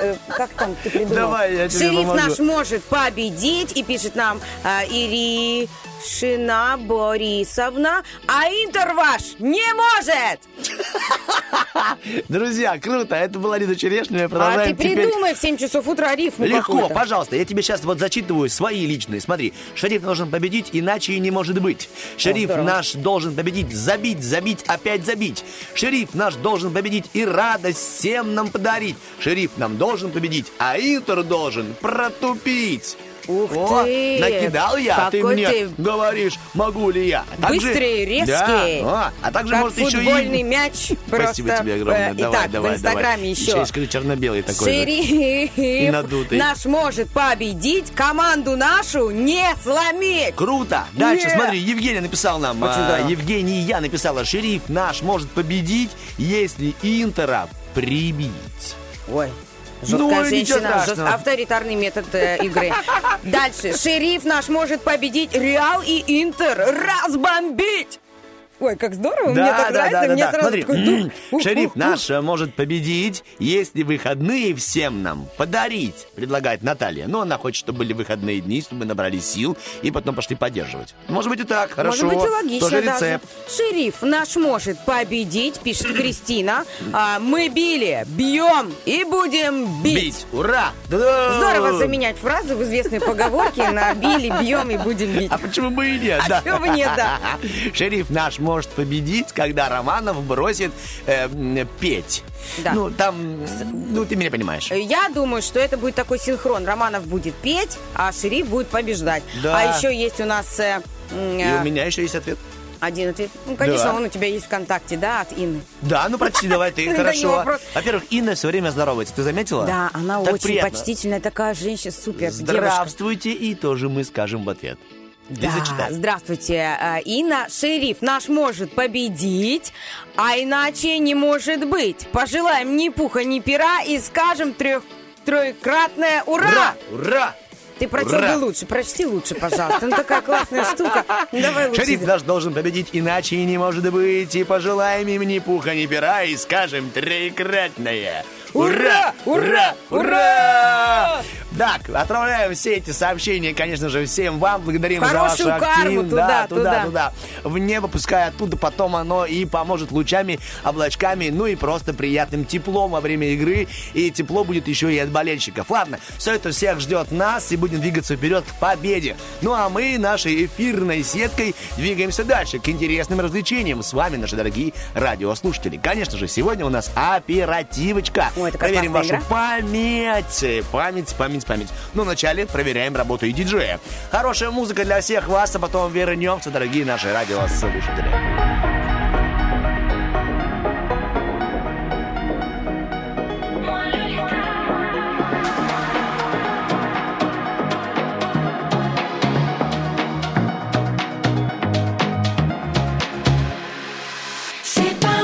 э, как там ты придумал? Давай, я тебе Шериф помогу. наш может победить, и пишет нам э, Иришина Борисовна, а Интер ваш не может! Друзья, круто. Это была Лида Черешня. А Продолжаем ты теперь... придумай в 7 часов утра рифму Легко, пожалуйста. Я тебе сейчас вот зачитываю свои личные. Смотри, шериф должен победить, иначе и не может быть. Шериф здорово. наш должен победить, забить, забить, опять забить. Шериф наш должен победить и радость всем нам подарить. Шериф нам должен победить, а Интер должен протупить. Ух О, ты! накидал я, ты Какой мне ты говоришь, могу ли я. А также- Быстрый, резкий. Да, а, а также как может еще футбольный и... мяч. Спасибо просто, тебе огромное. э, Давай, Итак, давай, в Инстаграме давай. еще. есть какой-то черно-белый такой. же. И Шериф надутый. наш может победить, команду нашу не сломить. Круто! Дальше, Не. смотри, Евгения написал нам. Очень а, здорово. Евгения написала, шериф наш может победить, если Интера прибить. Ой. Ну, Жесткая ничего женщина, жест- авторитарный метод э, игры. Дальше. Шериф наш может победить Реал и Интер. Разбомбить! Ой, как здорово, мне так нравится, мне сразу Смотри, такой дух. Ух, шериф ух, наш может победить, если выходные всем нам подарить, предлагает Наталья. Но она хочет, чтобы были выходные дни, чтобы мы набрали сил и потом пошли поддерживать. Может быть и так, хорошо. Может быть и логично Тоже даже. рецепт. Шериф наш может победить, пишет Кристина. А, мы били, бьем и будем бить. Бить! Ура! Да! Здорово заменять фразы в известной поговорке на били, бьем и будем бить. А почему бы и нет? А да? чего бы нет, да. Шериф наш может победить, когда Романов бросит э, петь. Да. Ну, там, ну, ты меня понимаешь. Я думаю, что это будет такой синхрон. Романов будет петь, а шериф будет побеждать. Да. А еще есть у нас э, м, И э, у меня еще есть ответ. один ответ. Ну, конечно, Да. он у тебя есть ВКонтакте, да, от Инны. Да, ну прочти давай ты, хорошо. Во-первых, Инна все время здоровается, ты заметила? Да, она Так очень приятно. почтительная, такая женщина, супер девушка. Здравствуйте, и тоже мы скажем в ответ. Да, зачитай. здравствуйте, э, Инна. Шериф наш может победить, а иначе не может быть. Пожелаем ни пуха, ни пера и скажем трех трехкратное ура! Ура! Ура! Ты прочел бы лучше, прочти лучше, пожалуйста. Ну такая классная штука. Ну, Давай лучше. Шериф наш должен победить, иначе и не может быть. И пожелаем им ни пуха, ни пера, и скажем троекратное. Ура! Ура! Ура! Так, отправляем все эти сообщения, конечно же, всем вам. Благодарим за Хорошую вашу карму актив. туда, да, туда, туда. туда. В небо, пускай оттуда потом оно и поможет лучами, облачками, ну и просто приятным теплом во время игры. И тепло будет еще и от болельщиков. Ладно, все это всех ждет нас, и будем двигаться вперед к победе. Ну а мы нашей эфирной сеткой двигаемся дальше к интересным развлечениям. С вами, наши дорогие радиослушатели. Конечно же, сегодня у нас оперативочка. Ой, такая Проверим вашу классная память. Память, память, память. Но вначале проверяем работу и диджея. Хорошая музыка для всех вас, а потом вернемся, дорогие наши радиослушатели. C'est pas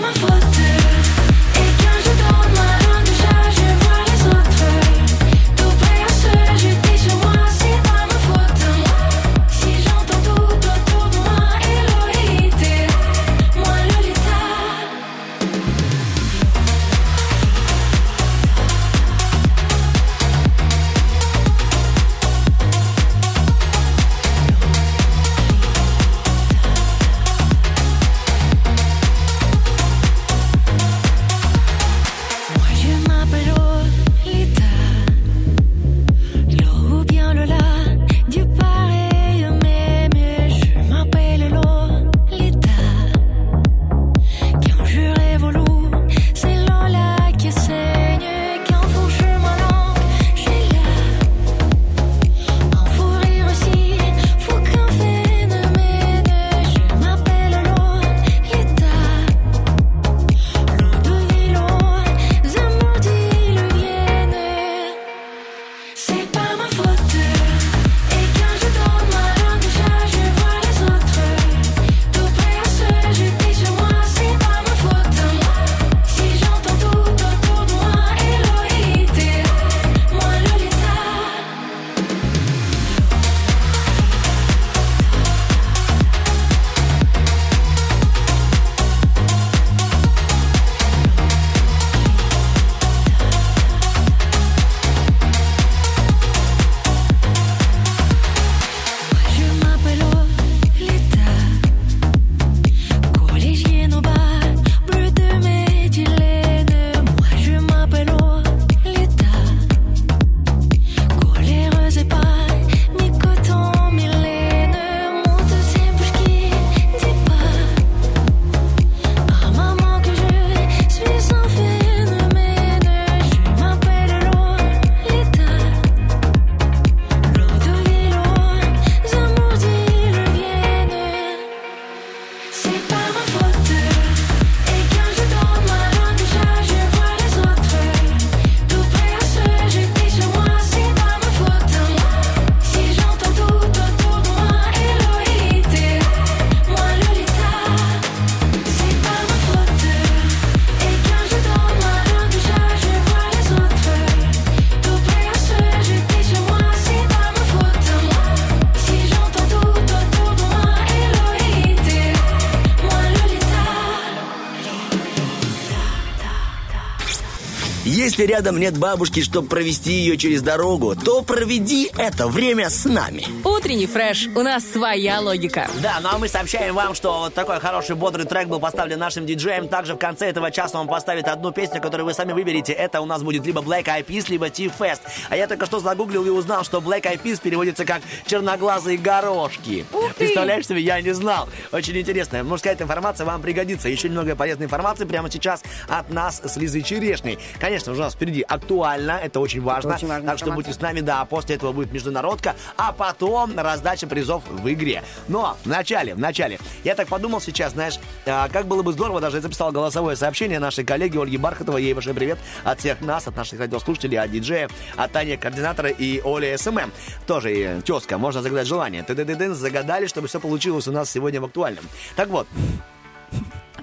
если рядом нет бабушки, чтобы провести ее через дорогу, то проведи это время с нами. Утренний фреш. У нас своя логика. Да, ну а мы сообщаем вам, что вот такой хороший бодрый трек был поставлен нашим диджеем. Также в конце этого часа он поставит одну песню, которую вы сами выберете. Это у нас будет либо Black Eyed Peas, либо T-Fest. А я только что загуглил и узнал, что Black Eyed Peas переводится как черноглазые горошки. Представляешь себе, я не знал. Очень интересно. Мужская информация вам пригодится. Еще немного полезной информации прямо сейчас от нас с Лизой Черешней. Конечно, у нас впереди актуально, это очень важно. очень так что будьте с нами, да, а после этого будет международка, а потом раздача призов в игре. Но в начале, в начале, я так подумал сейчас, знаешь, а, как было бы здорово, даже я записал голосовое сообщение нашей коллеги Ольги Бархатовой, ей большой привет от всех нас, от наших радиослушателей, от диджея, от Тани Координатора и Оли SMM. Тоже э, тезка, можно загадать желание. Ты-ты-ты-ты, загадали, чтобы все получилось у нас сегодня в актуальном. Так вот,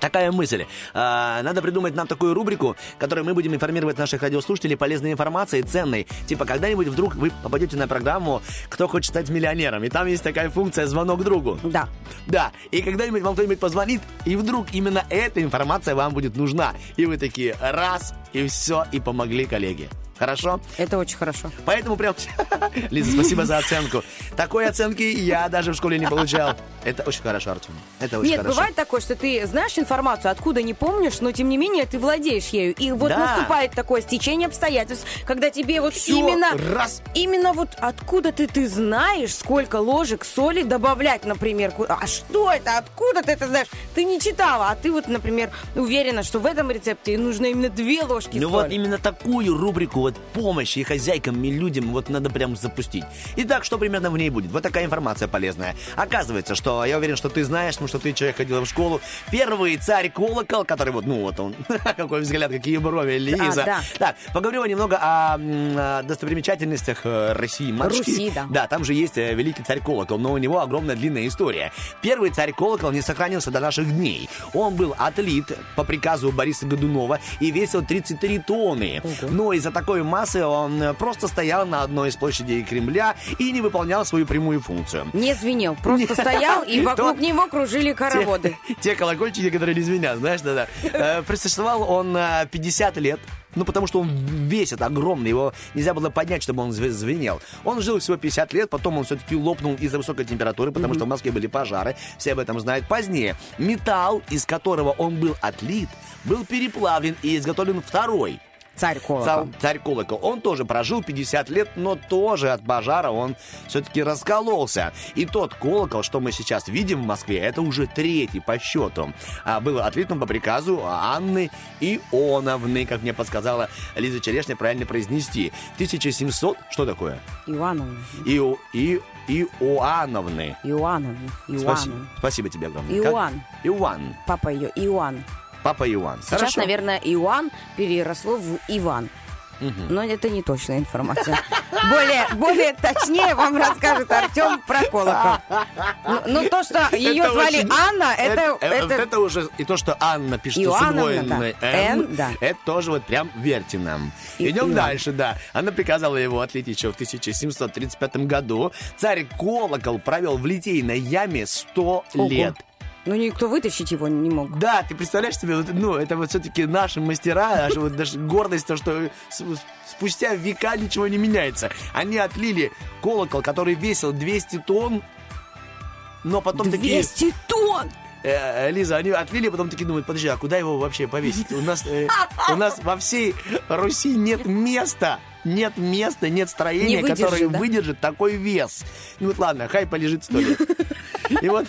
Такая мысль. А, надо придумать нам такую рубрику, которой мы будем информировать наших радиослушателей полезной информацией, ценной. Типа, когда-нибудь вдруг вы попадете на программу «Кто хочет стать миллионером?» И там есть такая функция «Звонок другу». Да. Да. И когда-нибудь вам кто-нибудь позвонит, и вдруг именно эта информация вам будет нужна. И вы такие раз, и все, и помогли коллеге. Хорошо? Это очень хорошо. Поэтому прям... Лиза, спасибо за оценку. Такой оценки я даже в школе не получал. Это очень хорошо, Артем. Это очень Нет, хорошо. бывает такое, что ты знаешь информацию, откуда не помнишь, но тем не менее ты владеешь ею. И вот Да. наступает такое стечение обстоятельств, когда тебе вот Всё, именно, раз. именно вот откуда ты, ты знаешь, сколько ложек соли добавлять, например. А что это? Откуда ты это знаешь? Ты не читала, а ты вот, например, уверена, что в этом рецепте нужно именно две ложки Ну соли. вот именно такую рубрику вот помощи и хозяйкам, и людям вот надо прям запустить. Итак, что примерно в ней будет? Вот такая информация полезная. Оказывается, что я уверен, что ты знаешь, потому что ты человек ходил в школу. Первый царь колокол, который вот, ну вот он, какой взгляд, какие брови, Лиза. да. Так, поговорим немного о достопримечательностях э, России. матушки. Руси, да. Да, там же есть э, великий царь колокол, но у него огромная длинная история. Первый царь колокол не сохранился до наших дней. Он был отлит по приказу Бориса Годунова и весил 33 тонны. Но из-за такой массы он э, просто стоял на одной из площадей Кремля и не выполнял свою прямую функцию. Не звенел, просто стоял, и вокруг него кружили хороводы. Те, колокольчики, которые не звенят, знаешь, да-да. Э, Просуществовал он э, 50 лет. Ну, потому что он весит огромный, его нельзя было поднять, чтобы он зв- звенел. Он жил всего 50 лет, потом он все-таки лопнул из-за высокой температуры, потому что в Москве были пожары, все об этом знают позднее. Металл, из которого он был отлит, был переплавлен и изготовлен второй Царь колокол. Царь, колокол. Он тоже прожил 50 лет, но тоже от пожара он все-таки раскололся. И тот колокол, что мы сейчас видим в Москве, это уже третий по счету. А, был отлитым по приказу Анны Ионовны, как мне подсказала Лиза Черешня правильно произнести. 1700, что такое? Иоанновна. Ио, и, Иоанновны. Иоанновна. Спаси- Иоанновна. спасибо тебе огромное. Иоанн. Как? Иоанн. Папа ее Иоанн. Папа Иоанн. Сейчас, Хорошо. наверное, Иоанн переросло в Иван. Но это не точная информация. Более, более точнее вам расскажет Артем про колокол. Ну, ну, то, что ее Это звали очень- Анна, это... э, вот это- это уже и то, что Анна пишет с удвоенной да. Н, Н, да. это тоже вот прям верьте нам. И- Идем Иоанн. дальше, да. Она приказала его отлить еще в 1735 году. Царь Колокол провел в Литейной яме 100 Ого. лет. Ну, никто вытащить его не мог. Да, ты представляешь себе, ну, это вот все-таки наши мастера, даже, вот, даже гордость, то, что спустя века ничего не меняется. Они отлили колокол, который весил 200 тонн, но потом такие... 200 тонн! Э, Лиза, они отлили, потом такие думают, подожди, а куда его вообще повесить? У нас, э, у нас во всей Руси нет места. Нет места, нет строения, Не выдержит, которое да? выдержит такой вес. Ну вот ладно, хай полежит сто лет. И вот,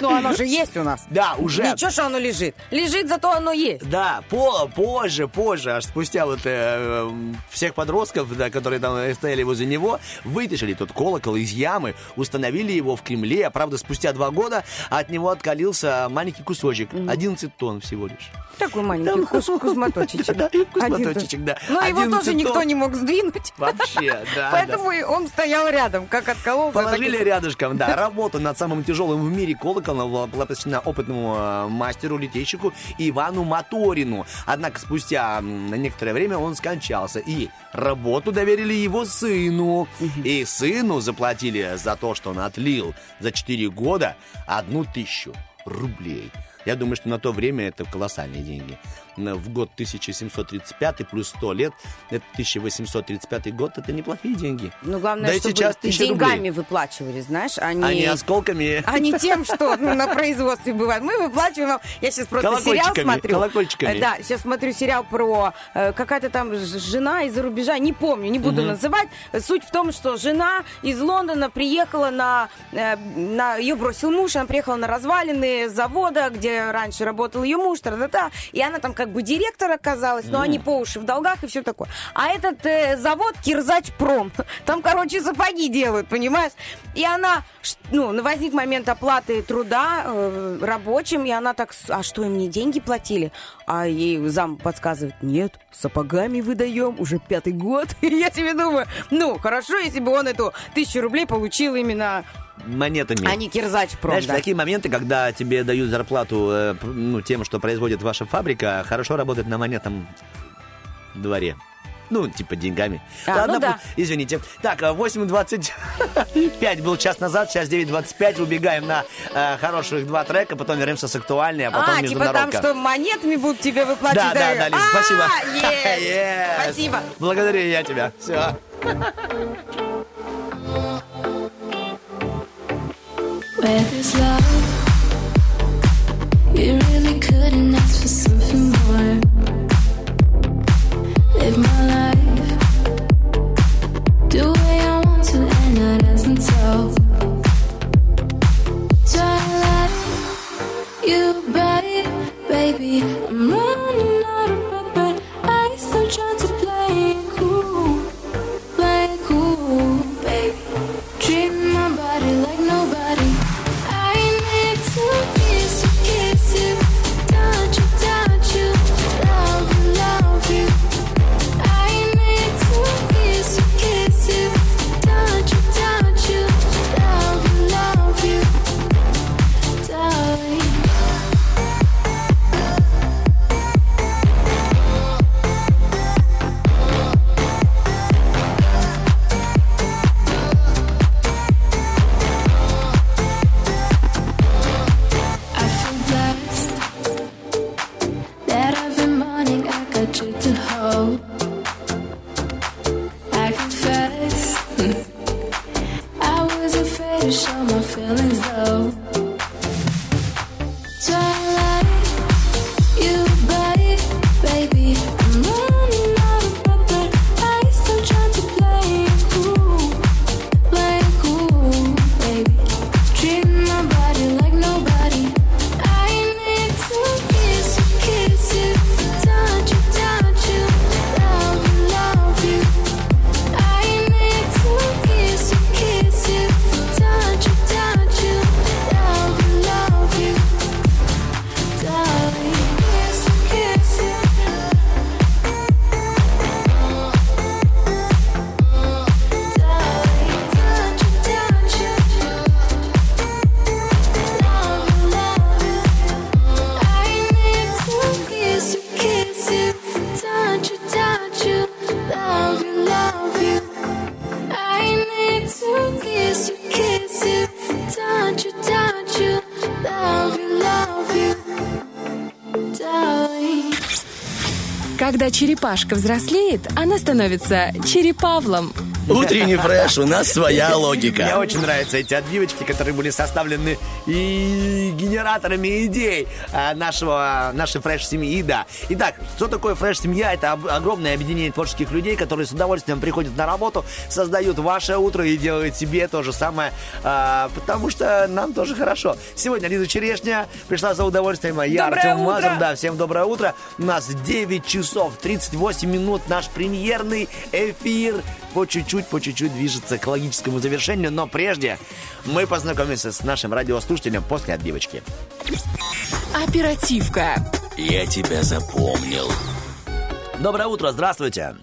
Ну, оно же есть у нас. да, уже... Ничего, что оно лежит. Лежит, зато оно есть. Да, по, позже, позже, аж спустя вот э, всех подростков, да, которые там э, стояли возле него, вытащили тот колокол из ямы, установили его в Кремле. Правда, спустя два года от него откалился маленький кусочек, 11 тонн всего лишь. Такой маленький кус- кузмоточечек. Да, кузмоточечек, да. Но его 11 тоже никто не мог сдвинуть. Вообще, да. Поэтому он стоял рядом, как откололся. Положили рядышком, да. Работа над самым тяжелым в мире колоколом была посвящена опытному э, мастеру-литейщику Ивану Моторину. Однако спустя некоторое время он скончался. И работу доверили его сыну. И сыну заплатили за то, что он отлил за 4 года одну тысячу рублей. Я думаю, что на то время это колоссальные деньги. М, в год 1735 плюс 100 лет, это 1835 год, это неплохие деньги. Ну, главное, да чтобы сейчас 1000 деньгами рублей. выплачивали, знаешь, а А не не... осколками. А не тем, что ну, на производстве бывает. Мы выплачиваем. Я сейчас просто сериал смотрю. колокольчиками. Э, Да, сейчас смотрю сериал про э, какая-то там жена из-за рубежа, не помню, не буду называть. Суть в том, что жена из Лондона приехала на... э, на ее бросил муж, она приехала на развалины завода, где раньше работал ее муж, та-та-та, и она там как бы директор оказалась, но Мгм. они по уши в долгах и все такое. А этот э, завод Кирзач Пром, там, короче, сапоги делают, понимаешь? И она, ну, на- возник момент оплаты труда э, рабочим, и она так, а что, им не деньги платили? А ей зам подсказывает, нет, сапогами выдаем уже пятый год. И я себе думаю, ну, хорошо, если бы он эту тысячу рублей получил именно, монетами. а не Кирзач Пром. Знаешь, да. такие моменты, когда тебе дают зарплату э, ну, тем, что производит ваша фабрика, хорошо работать на монетном дворе. Ну, типа деньгами. А, ну да. извините. Так, э, 8.25 был час назад, сейчас 9.25. Убегаем на э, хороших два трека, потом вернемся с актуальной, а потом А, типа там, международка. что монетами будут тебе выплачивать? Да, да, да, Лиз, А, спасибо. Спасибо. Благодарю я тебя. Все. baby. I'm running out of breath, but I still try to черепашка взрослеет, она становится черепавлом. Утренний фреш, у нас своя логика. Мне очень нравятся эти отбивочки, которые были составлены и генераторами идей а, нашего, нашей фреш-семьи, да. Итак, что такое фреш-семья? Это огромное объединение творческих людей, которые с удовольствием приходят на работу, создают ваше утро и делают себе то же самое, а, потому что нам тоже хорошо. Сегодня Лиза Черешня пришла за удовольствием, а я Доброе Артем утро! Мазур, да, всем доброе утро. У нас 9 часов 38 минут наш премьерный эфир. По чуть-чуть, по чуть-чуть движется к логическому завершению, но прежде мы познакомимся с нашим радиослушателем после отбивочки. Оперативка. Я тебя запомнил. Доброе утро, здравствуйте.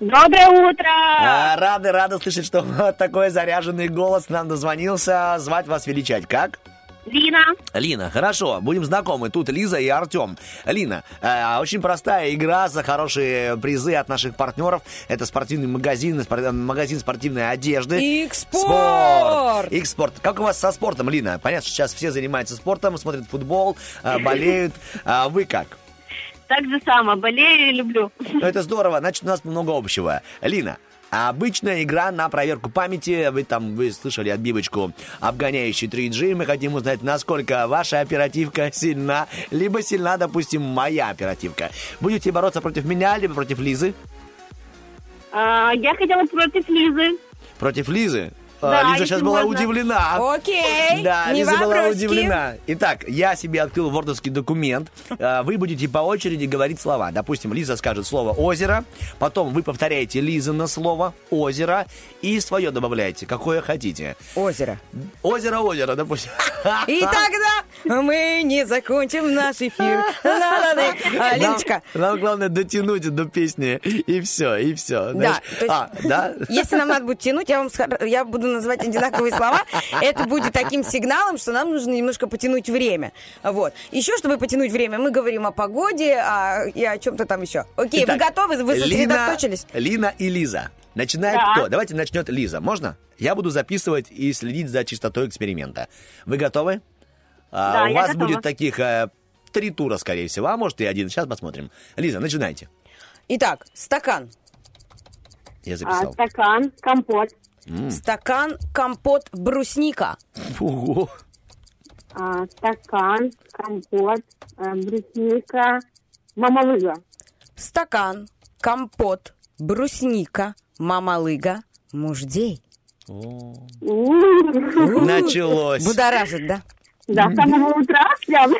Доброе утро! А, рады, рады слышать, что вот такой заряженный голос нам дозвонился. Звать вас величать как? Лина. Лина, хорошо, будем знакомы. Тут Лиза и Артем. Лина, э, очень простая игра за хорошие призы от наших партнеров. Это спортивный магазин, спор- магазин спортивной одежды. Икспорт! Спорт! Икспорт. Как у вас со спортом, Лина? Понятно, что сейчас все занимаются спортом, смотрят футбол, э, болеют. А вы как? так же само. Болею и люблю. Ну, это здорово, значит, у нас много общего. Лина, а обычная игра на проверку памяти. Вы там, вы слышали отбивочку обгоняющий 3G. Мы хотим узнать, насколько ваша оперативка сильна, либо сильна, допустим, моя оперативка. Будете бороться против меня, либо против Лизы? А, я хотела против Лизы. Против Лизы? А, Да, Лиза сейчас была можно. удивлена. Окей, Да, не Лиза была вопросики. удивлена. Итак, я себе открыл вордовский документ. А, Вы будете по очереди говорить слова. Допустим, Лиза скажет слово «озеро», потом вы повторяете Лиза на слово «озеро» и свое добавляете, какое хотите. Озеро. Озеро, озеро, допустим. И тогда мы не закончим наш эфир. А, Леночка, Нам, нам главное дотянуть до песни, и все, и все. Да, есть- А, да? Если нам надо будет тянуть, я вам я буду называть одинаковые слова. Это будет таким сигналом, что нам нужно немножко потянуть время. Вот. Еще, чтобы потянуть время, мы говорим о погоде, а, и о чем-то там еще. Окей, Итак, вы готовы? Вы Лина, сосредоточились? Лина и Лиза. Начинает Да. кто? Давайте начнет Лиза. Можно? Я буду записывать и следить за чистотой эксперимента. Вы готовы? А, Да, у я вас готова. будет таких э, три тура, скорее всего, а может и один. Сейчас посмотрим. Лиза, начинайте. Итак, стакан. Я А, записал. стакан, компот. М. Стакан, компот, брусника. Ого. А, стакан, компот, э, брусника, мамалыга. Стакан, компот, брусника, мамалыга, муждей. Началось. Будоражит, да? Да, с самого утра прям.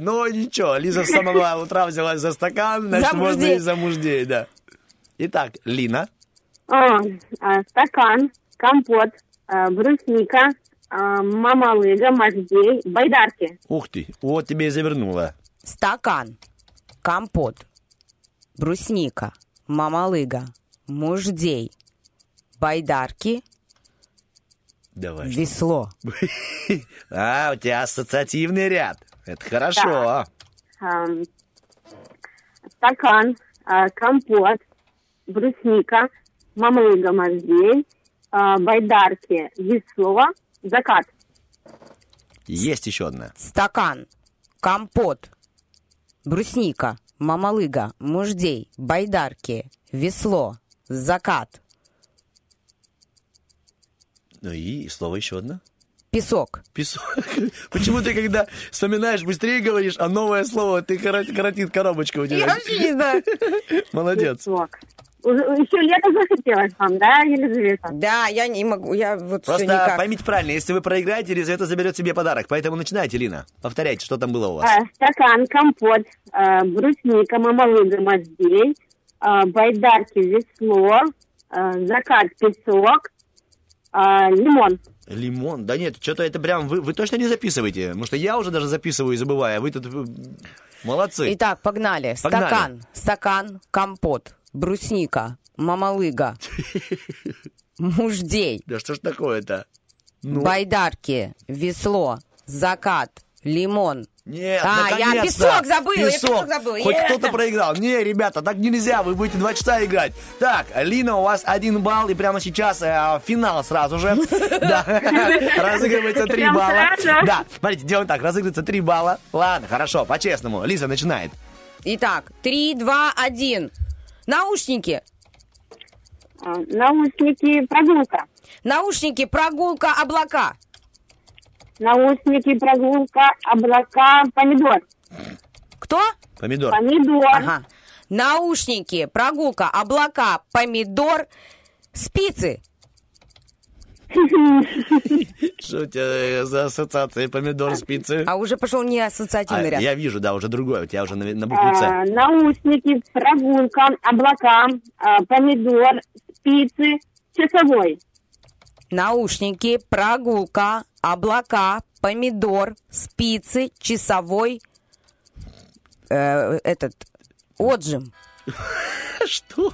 Ну, ничего, Лиза с самого утра взялась за стакан, значит, За можно муждей. и за муждей, да. Итак, Лина. А, а, стакан, компот, э, брусника, а, мамалыга, мождей, байдарки. Ух ты, вот тебе и завернула. Стакан, компот, брусника, мамалыга, муждей, байдарки, Давай. весло. А, у тебя ассоциативный ряд. Это хорошо. Стакан, а, компот, брусника, мамалыга, мождей, а, байдарки, весло, закат. Есть еще одна. Стакан, компот, брусника, мамалыга, муждей, байдарки, весло, закат, Ну и слово еще одно. песок. Песок. Почему ты, когда вспоминаешь, быстрее говоришь, а новое слово, ты корот- коротит коробочка у тебя. Я вообще не знаю. Молодец. Песок. Уже- Еще лето захотелось вам, да, Елизавета? Да, я не могу, я вот все Просто никак. поймите правильно, если вы проиграете, Елизавета заберет себе подарок. Поэтому начинайте, Лина. Повторяйте, что там было у вас. А, стакан, компот, а, брусника, мамалыга, мождей, а, байдарки, весло, а, закат, песок, а, лимон. Лимон? Да нет, что-то это прям... Вы, вы точно не записываете? Потому что я уже даже записываю и забываю, а вы тут... э, Молодцы. Итак, погнали. Погнали. Стакан, стакан, компот, брусника, мамалыга, муждей, Да что ж такое-то? Ну. байдарки, весло, закат, лимон. Нет, А, я наконец-то! песок забыла, я песок забыла. Хоть Е! кто-то проиграл. Не, ребята, так нельзя, вы будете два часа играть. Так, Лина, у вас один балл, и прямо сейчас э, финал сразу же. Да, разыгрывается три балла. Да, смотрите, делаем так, разыгрывается три балла. Ладно, хорошо, по-честному. Лиза начинает. Итак, три, два, один. Наушники. А, наушники, прогулка. Наушники, прогулка, облака. Наушники, прогулка, облака, помидор. Кто? Помидор. Помидор. Ага. Наушники, прогулка, облака, помидор, спицы. Что у тебя э, за ассоциация помидор спицы? А уже пошел не ассоциативный А, ряд. я вижу, да, уже другой. У тебя уже на, на букву А, С. наушники, прогулка, облака, а, помидор, спицы, часовой. Наушники, прогулка, облака, помидор, спицы, часовой, э, этот, отжим. Что?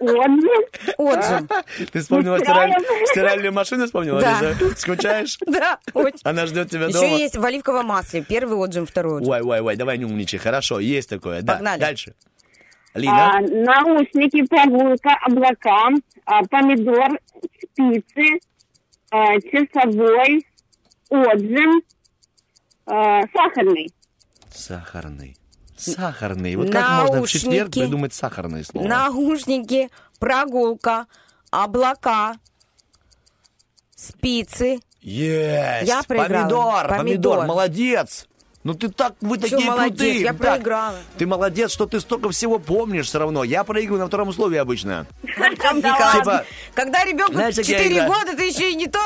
Отжим. Отжим. Ты вспомнила стираль- стиральную машину, вспомнила, Да. Лиза? Скучаешь? Да, очень. Она ждет тебя Еще дома. есть в оливковом масле. Первый отжим, второй отжим. Ой, ой, ой, давай не умничай. Хорошо, есть такое. Да, Погнали. дальше. А, Лина. наушники, прогулка, облака, а, помидор, спицы, а, часовой, отжим, а, сахарный. Сахарный. Сахарный. Вот как можно в четверг придумать сахарное слово? Наушники, прогулка, облака, спицы. Есть! Я проиграла. Помидор, помидор, Помидор. молодец! Ну ты так, вы Чё такие молодец? крутые. Я Так, проиграла. Ты молодец, что ты столько всего помнишь все равно. Я проигрываю на втором условии обычно. Типа, Когда ребенку Знаешь, как я 4 играю? года, ты еще и не то.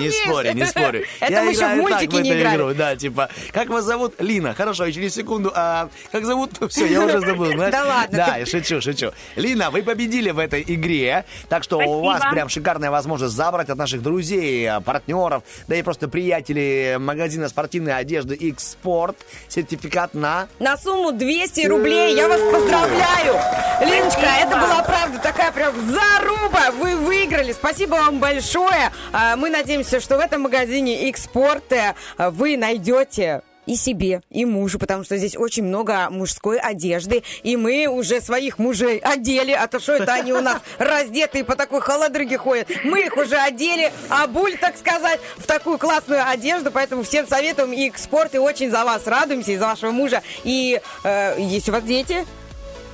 Не спорю, не спорю. Это Я мы еще в так мультике не эту играли. игру, да, типа, как вас зовут? Лина. Хорошо, и через секунду, а как зовут? Все, я уже забыл? Да ладно, Да, шучу, шучу. Лина, вы победили в этой игре, так что у вас прям шикарная возможность забрать от наших друзей, а, партнеров, да и просто приятелей магазина спортивной одежды X-Sport сертификат на... На сумму 200 рублей. Я вас поздравляю. Леночка, это была правда такая прям заруба. Вы выиграли. Спасибо вам большое. А, Мы надеемся, что в этом магазине Экспорт вы найдете и себе, и мужу, потому что здесь очень много мужской одежды, и мы уже своих мужей одели, а то что это они у нас раздетые по такой холодрыге ходят. Мы их уже одели, обуль, так сказать, в такую классную одежду, поэтому всем советуем и экспорт, и очень за вас радуемся, и за вашего мужа. И э, есть у вас дети?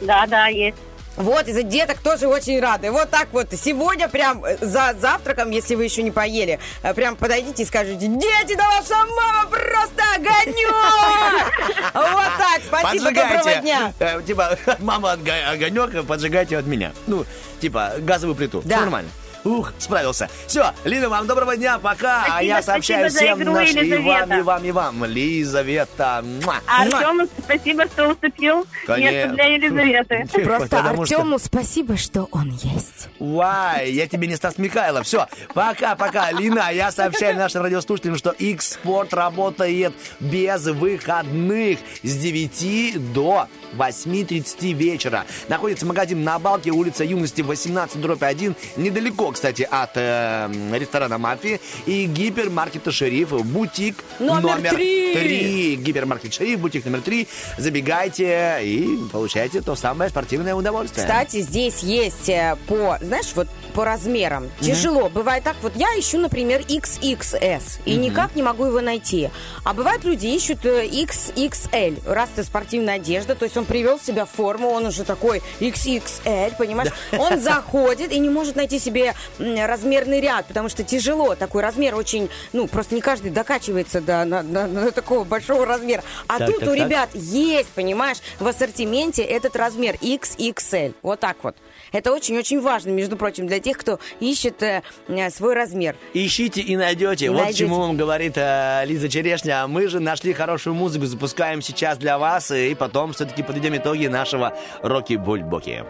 Да, да, есть. Вот, из-за деток тоже очень рады. Вот так вот, сегодня прям э, за завтраком, если вы еще не поели, э, прям подойдите и скажите, дети, да ваша мама просто огонек! Вот так, спасибо, доброго дня. Э, типа, мама огонек, поджигайте от меня. Ну, типа, газовую плиту. Нормально. Ух, справился. Все, Лина, вам доброго дня, пока. а Спасибо, я сообщаю всем игру, нашим и вам, Елизавета. и вам, и вам. Лизавета. муа. А Артему спасибо, что уступил Конечно. место для Елизаветы. Просто Потому что- Артему спасибо, что он есть. Вай, я тебе не Стас Михайлов. Все, пока-пока. Лина, я сообщаю нашим радиослушателям, что X-Sport работает без выходных с 9 до 8.30 вечера. Находится магазин на Балке, улица Юности, 18, дробь 1. Недалеко, кстати, от э, ресторана «Мафии». И гипермаркета «Шериф», бутик Номер три. Гипермаркет «Шериф», бутик номер три. Забегайте и получайте то самое спортивное удовольствие. Кстати, здесь есть э, по, знаешь, вот по размерам. Тяжело. Бывает так, вот я ищу, например, XXS, и никак не могу его найти. А бывают люди ищут э, XXL. Раз это спортивная одежда, то есть он привел себя в форму, он уже такой XXL, понимаешь? Он заходит и не может найти себе размерный ряд, потому что тяжело. Такой размер очень, ну, просто не каждый докачивается до на, на- на такого большого размера. А Так, тут так, у так. ребят есть, понимаешь, в ассортименте этот размер XXL. Вот так вот. Это очень-очень важно, между прочим, для тех, кто ищет э, э, свой размер. Ищите и найдете. И вот найдете. чему вам говорит э, Лиза Черешня. А Мы же нашли хорошую музыку, запускаем сейчас для вас, и потом все-таки подведем итоги нашего Роки-Бульбоки.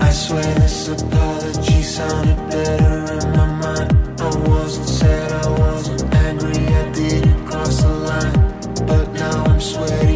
I swear this apology sounded better in my mind. I wasn't sad, I wasn't angry, I didn't cross the line. But now I'm sweaty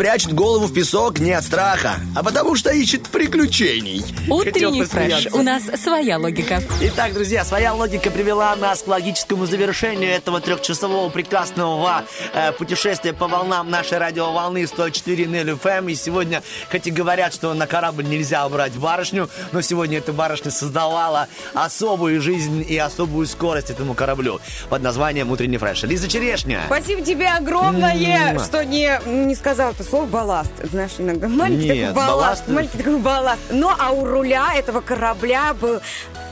прячет голову в песок не от страха, а потому что ищет приключений. Утренний фреш. У нас своя логика. Итак, друзья, своя логика привела нас к логическому завершению этого трехчасового прекрасного э, путешествия по волнам нашей радиоволны 104 FM. И сегодня, хоть и говорят, что на корабль нельзя брать барышню, но сегодня эта барышня создавала особую жизнь и особую скорость этому кораблю под названием «Утренний фреш». Лиза Черешня. Спасибо тебе огромное, что не, не сказал это слово балласт. Знаешь, иногда маленький Нет, такой балласт, балласт- маленький такой балласт. Ну, а у руля этого корабля был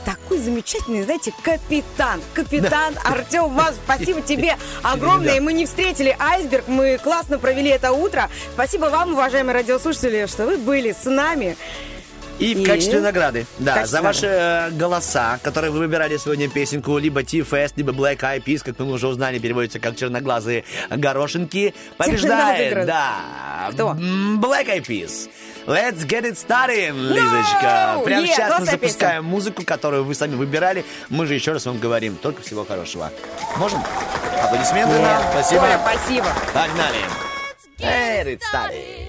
такой замечательный, знаете, капитан. Капитан Артем Маз, спасибо тебе огромное. Мы не встретили айсберг, мы классно провели это утро. Спасибо вам, уважаемые радиослушатели, что вы были с нами. И в качестве награды, да, качестве за ваши э, голоса, которые вы выбирали сегодня песенку, либо T-Fest, либо Black Eyed Peas, как мы уже узнали, переводится как черноглазые горошинки, побеждает, да, Кто? Black Eyed Peas. Let's get it started, Лизочка. No! Прямо Yeah, сейчас мы запускаем музыку, которую вы сами выбирали. Мы же еще раз вам говорим, только всего хорошего. Можем? Аплодисменты нам. Спасибо. Коля, спасибо. Погнали. Get it started.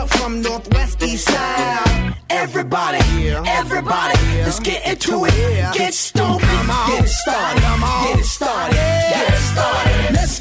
Up from northwest east side. Everybody, everybody, let's get into it. Get stupid, get it started, get it started, get it started. Let's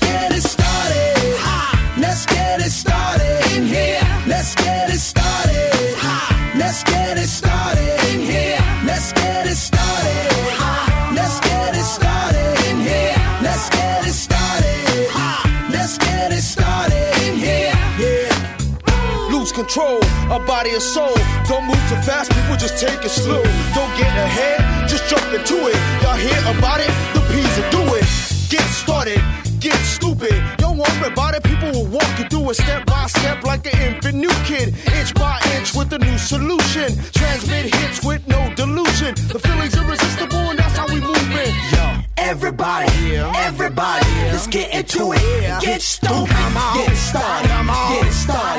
control, a body and soul. Don't move too fast, people just take it slow. Don't get ahead, just jump into it. Y'all hear about it? The P's will do it. Get started, get stupid. Don't worry about it, people will walk you through it step by step like an infant new kid. Inch by inch with a new solution. Transmit hits with no delusion. The feeling's irresistible and that's how we move it. Yo. Everybody, everybody, let's get into it. Get stupid, get started, get started,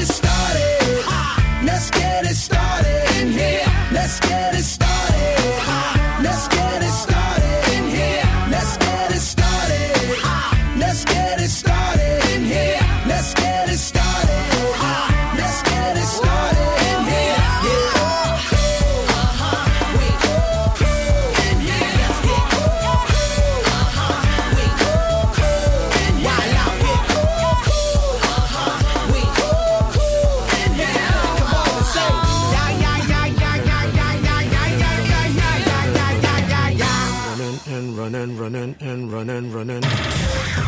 Running running and running, running.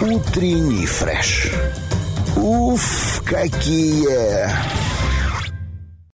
Утренний фреш. Уф, какие